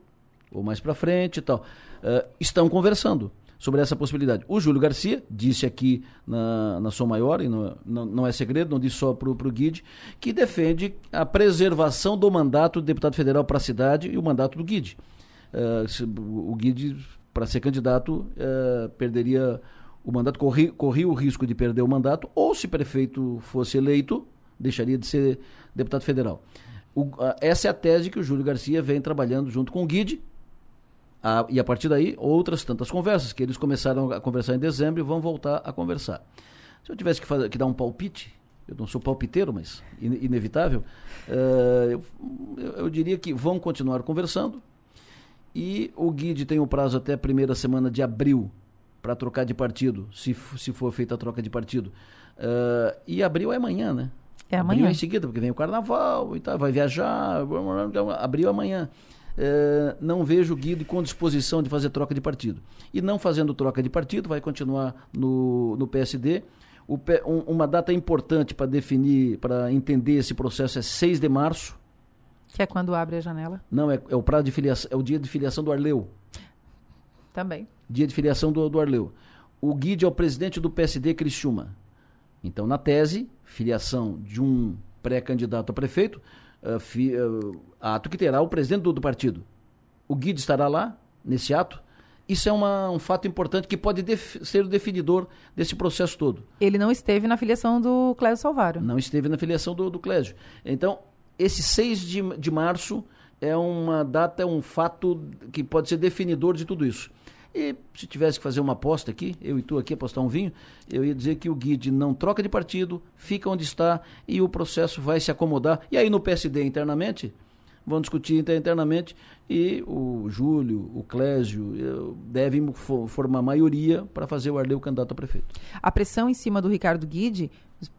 ou mais para frente e tal. Uh, estão conversando sobre essa possibilidade. O Júlio Garcia disse aqui na, na sua maior, e não, não, não é segredo, não disse só para o Guide, que defende a preservação do mandato do deputado federal para a cidade e o mandato do Guide. Uh, o Guide, para ser candidato, uh, perderia o mandato, corria, corria o risco de perder o mandato, ou se prefeito fosse eleito, deixaria de ser deputado federal. O, essa é a tese que o Júlio Garcia vem trabalhando junto com o Guide, ah, e a partir daí, outras tantas conversas, que eles começaram a conversar em dezembro e vão voltar a conversar. Se eu tivesse que, fazer, que dar um palpite, eu não sou palpiteiro, mas in, inevitável, uh, eu, eu, diria que vão continuar conversando. E o Guide tem o um prazo até a primeira semana de abril para trocar de partido, se, se for feita a troca de partido. Uh, e abril é amanhã, né? É amanhã. Abril é em seguida, porque vem o carnaval e tal, vai viajar, abril é amanhã. Eh, não vejo o Guido com disposição de fazer troca de partido. E não fazendo troca de partido, vai continuar no, no PSD. O, um, uma data importante para definir, para entender esse processo é 6 de março. Que é quando abre a janela? Não, é, é o prazo de filiação, é o dia de filiação do Arleu. Também. Dia de filiação do, do Arleu. o Guide é o presidente do PSD Criciúma. Então, na tese, filiação de um pré-candidato a prefeito, uh, fi, uh, ato que terá o presidente do, do, partido. O Guide estará lá, nesse ato. Isso é uma, um fato importante que pode def ser o definidor desse processo todo. Ele não esteve na filiação do Clésio Salvaro. Não esteve na filiação do, do Clésio. Então, esse 6 de, de março é uma data, é um fato que pode ser definidor de tudo isso. E se tivesse que fazer uma aposta aqui, eu e tu aqui apostar um vinho, eu ia dizer que o Guide não troca de partido, fica onde está e o processo vai se acomodar. E aí no PSD internamente, vão discutir internamente e o Júlio, o Clésio devem formar maioria para fazer o Arleu candidato a prefeito. A pressão em cima do Ricardo Guide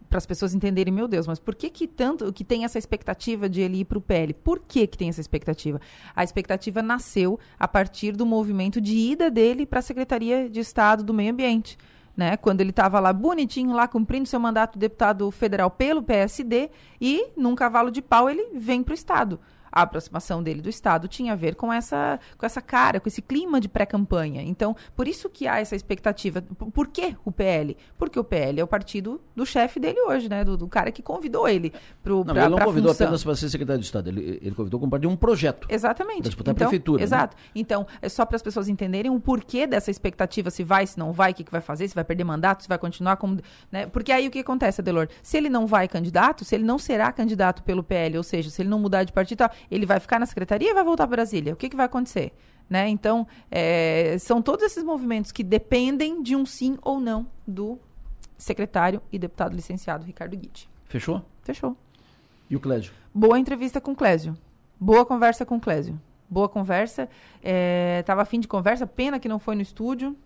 para as pessoas entenderem, meu Deus, mas por que que tanto que tem essa expectativa de ele ir para o PL? Por que que tem essa expectativa? A expectativa nasceu a partir do movimento de ida dele para a Secretaria de Estado do Meio Ambiente. Né, quando ele estava lá bonitinho, lá cumprindo seu mandato de deputado federal pelo PSD, e num cavalo de pau ele vem para o Estado a aproximação dele do Estado tinha a ver com essa, com essa cara, com esse clima de pré-campanha. Então, por isso que há essa expectativa. Por que o PL? Porque o PL é o partido do chefe dele hoje, né? Do, do cara que convidou ele para Não, pra, ele não convidou função. apenas para ser secretário de Estado, ele, ele convidou como parte de um projeto. Exatamente. Para disputar então, a prefeitura. Né? Exato. Né? Então, é só para as pessoas entenderem o porquê dessa expectativa, se vai, se não vai, o que, que vai fazer, se vai perder mandato, se vai continuar como. Né? Porque aí o que acontece, Adelor? Se ele não vai candidato, se ele não será candidato pelo PL, ou seja, se ele não mudar de partido, ele vai ficar na secretaria e vai voltar para Brasília. O que, que vai acontecer? Né? Então, é, são todos esses movimentos que dependem de um sim ou não do secretário e deputado licenciado Ricardo Guide. Fechou? Fechou. E o Clésio? Boa entrevista com o Clésio. Boa conversa com o Clésio. Boa conversa. É, tava afim de conversa, pena que não foi no estúdio.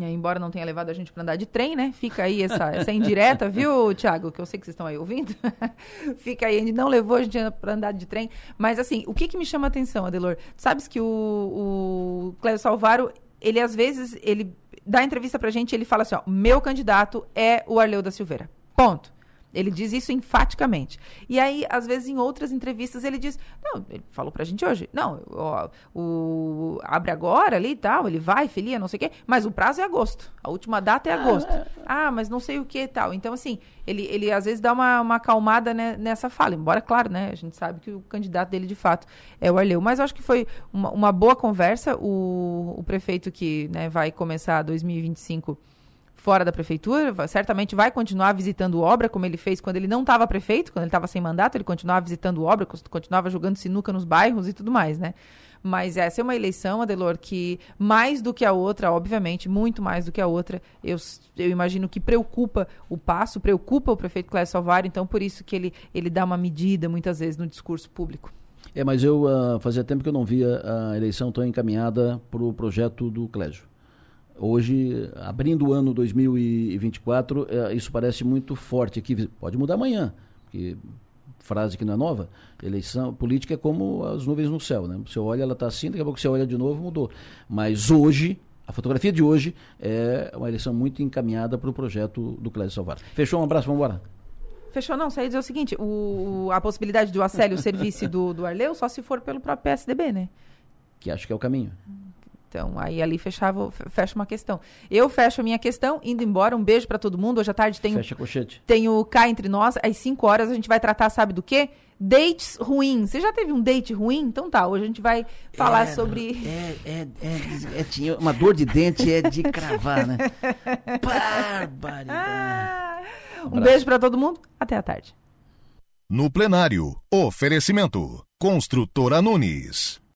É, embora não tenha levado a gente para andar de trem, né? Fica aí essa, essa indireta, viu, Tiago? Que eu sei que vocês estão aí ouvindo. Fica aí, ele não levou a gente para andar de trem. Mas, assim, o que, que me chama a atenção, Adelor? Sabes que o, o Cléo Salvaro, ele às vezes, ele dá entrevista pra gente ele fala assim, ó, meu candidato é o Arleu da Silveira. Ponto. Ele diz isso enfaticamente. E aí, às vezes, em outras entrevistas, ele diz: Não, ele falou pra gente hoje, não, ó, o abre agora ali e tal, ele vai, filia, não sei o quê, mas o prazo é agosto. A última data é agosto. Ah, mas não sei o que e tal. Então, assim, ele, ele às vezes dá uma, uma acalmada né, nessa fala, embora, claro, né? A gente sabe que o candidato dele, de fato, é o Arleu. Mas eu acho que foi uma, uma boa conversa. O, o prefeito que né, vai começar 2025 fora da prefeitura, certamente vai continuar visitando obra, como ele fez quando ele não estava prefeito, quando ele estava sem mandato, ele continuava visitando obra, continuava jogando sinuca nos bairros e tudo mais, né? Mas essa é uma eleição, Adelor, que mais do que a outra, obviamente, muito mais do que a outra, eu, eu imagino que preocupa o passo, preocupa o prefeito Clécio Salvário, então por isso que ele, ele dá uma medida, muitas vezes, no discurso público. É, mas eu uh, fazia tempo que eu não via a eleição tão encaminhada para o projeto do Clésio. Hoje, abrindo o ano 2024, é, isso parece muito forte aqui. Pode mudar amanhã, porque frase que não é nova, eleição política é como as nuvens no céu, né? Você olha, ela está assim, daqui a pouco você olha de novo, mudou. Mas hoje, a fotografia de hoje é uma eleição muito encaminhada para o projeto do Clédio Salvar. Fechou? Um abraço, vamos embora. Fechou, não. Só ia dizer o seguinte: o, a possibilidade do Acélio serviço do, do Arleu só se for pelo próprio PSDB, né? Que acho que é o caminho. Então, aí ali fechava, fecha uma questão. Eu fecho a minha questão, indo embora. Um beijo para todo mundo. Hoje à tarde tenho. Fecha cochete. Tenho cá entre nós. Às 5 horas a gente vai tratar, sabe do quê? Dates ruins. Você já teve um date ruim? Então tá, hoje a gente vai falar é, sobre. É, é, é, é, tinha uma dor de dente é de cravar, né? Barbaridade. Ah, um, um beijo para todo mundo. Até a tarde. No plenário, oferecimento. Construtora Nunes.